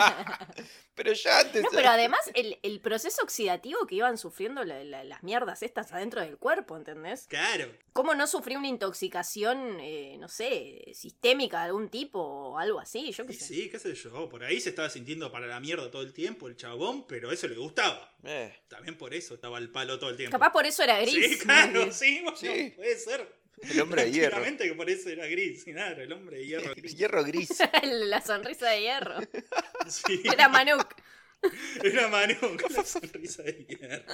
Pero ya antes. No, pero además el, el proceso oxidativo que iban sufriendo la- la- las mierdas estas adentro del cuerpo, ¿entendés? claro. ¿Cómo no sufrí una intoxicación, eh, no sé, sistémica de algún tipo o algo así? Yo qué sé. sí, qué sé yo. Por ahí se estaba sintiendo para la mierda todo el tiempo el chabón, pero eso le gustaba. Eh, También por eso estaba al palo todo el tiempo. Capaz por eso era gris. Sí, claro, sí, bueno, Sí. puede ser. el hombre de hierro. Que por eso era gris, claro, el hombre de hierro gris. Hierro gris. la sonrisa de hierro. Sí, Era Manuk. era Manuk la sonrisa de hierro.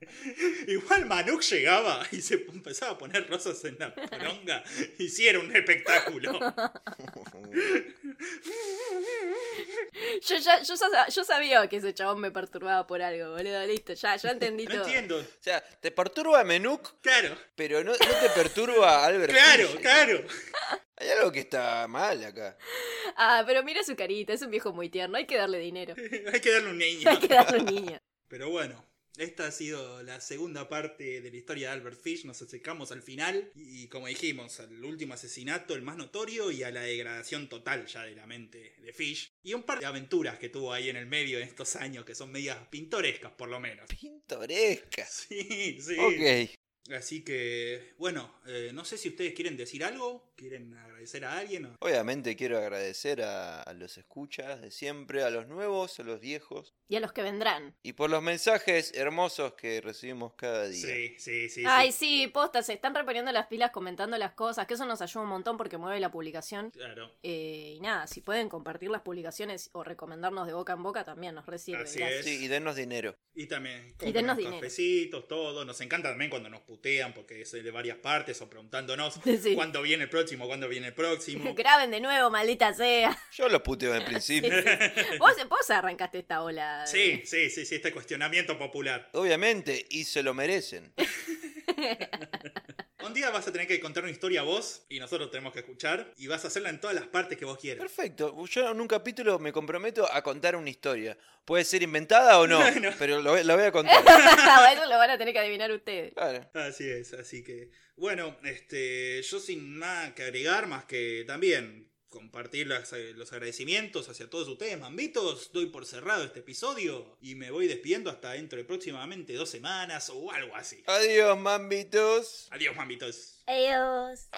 Igual Manuk llegaba y se empezaba a poner rosas en la poronga sí era un espectáculo. Yo ya, yo, yo sabía que ese chabón me perturbaba por algo, boludo. Listo, ya, ya entendí No todo. entiendo. O sea, te perturba Menuk, Claro, pero no, no te perturba Albert claro, Fish. claro. Hay algo que está mal acá. Ah, pero mira su carita, es un viejo muy tierno, hay que darle dinero. Hay que darle un niño. Hay que darle un niño. Pero bueno, esta ha sido la segunda parte de la historia de Albert Fish. Nos acercamos al final y, como dijimos, al último asesinato, el más notorio, y a la degradación total ya de la mente de Fish. Y un par de aventuras que tuvo ahí en el medio en estos años que son medias pintorescas, por lo menos. Pintorescas. Sí, sí. Ok. Así que, bueno, eh, no sé si ustedes quieren decir algo, quieren agradecer a alguien. o- Obviamente quiero agradecer a, a los escuchas de siempre, a los nuevos, a los viejos, Y a los que vendrán. y por los mensajes hermosos que recibimos cada día. Sí, sí, sí. Ay, sí. sí, posta, se están reponiendo las pilas comentando las cosas, que eso nos ayuda un montón porque mueve la publicación. Claro. Eh, y nada, si pueden compartir las publicaciones o recomendarnos de boca en boca, también nos recibe. Así gracias. Sí, y denos dinero. Y también Y dennos dinero. cafecitos, todo. Nos encanta también cuando nos putean porque es de varias partes o preguntándonos Sí. cuándo viene el próximo, cuándo viene el próximo. Graben de nuevo, maldita sea. Yo los puteo en principio. vos, vos arrancaste esta ola. De- Sí, sí, sí, sí, este cuestionamiento popular. Obviamente, y se lo merecen. Un día vas a tener que contar una historia vos y nosotros tenemos que escuchar y vas a hacerla en todas las partes que vos quieras. Perfecto. Yo en un capítulo me comprometo a contar una historia. Puede ser inventada o no, No. pero lo, la voy a contar. Eso lo van a tener que adivinar ustedes. Claro. Así es, así que, bueno, este, yo sin nada que agregar más que también compartir las- eh, los agradecimientos hacia todos ustedes, mambitos, doy por cerrado este episodio y me voy despidiendo hasta dentro de próximamente dos semanas o algo así. Adiós, mambitos. Adiós, mambitos. Adiós.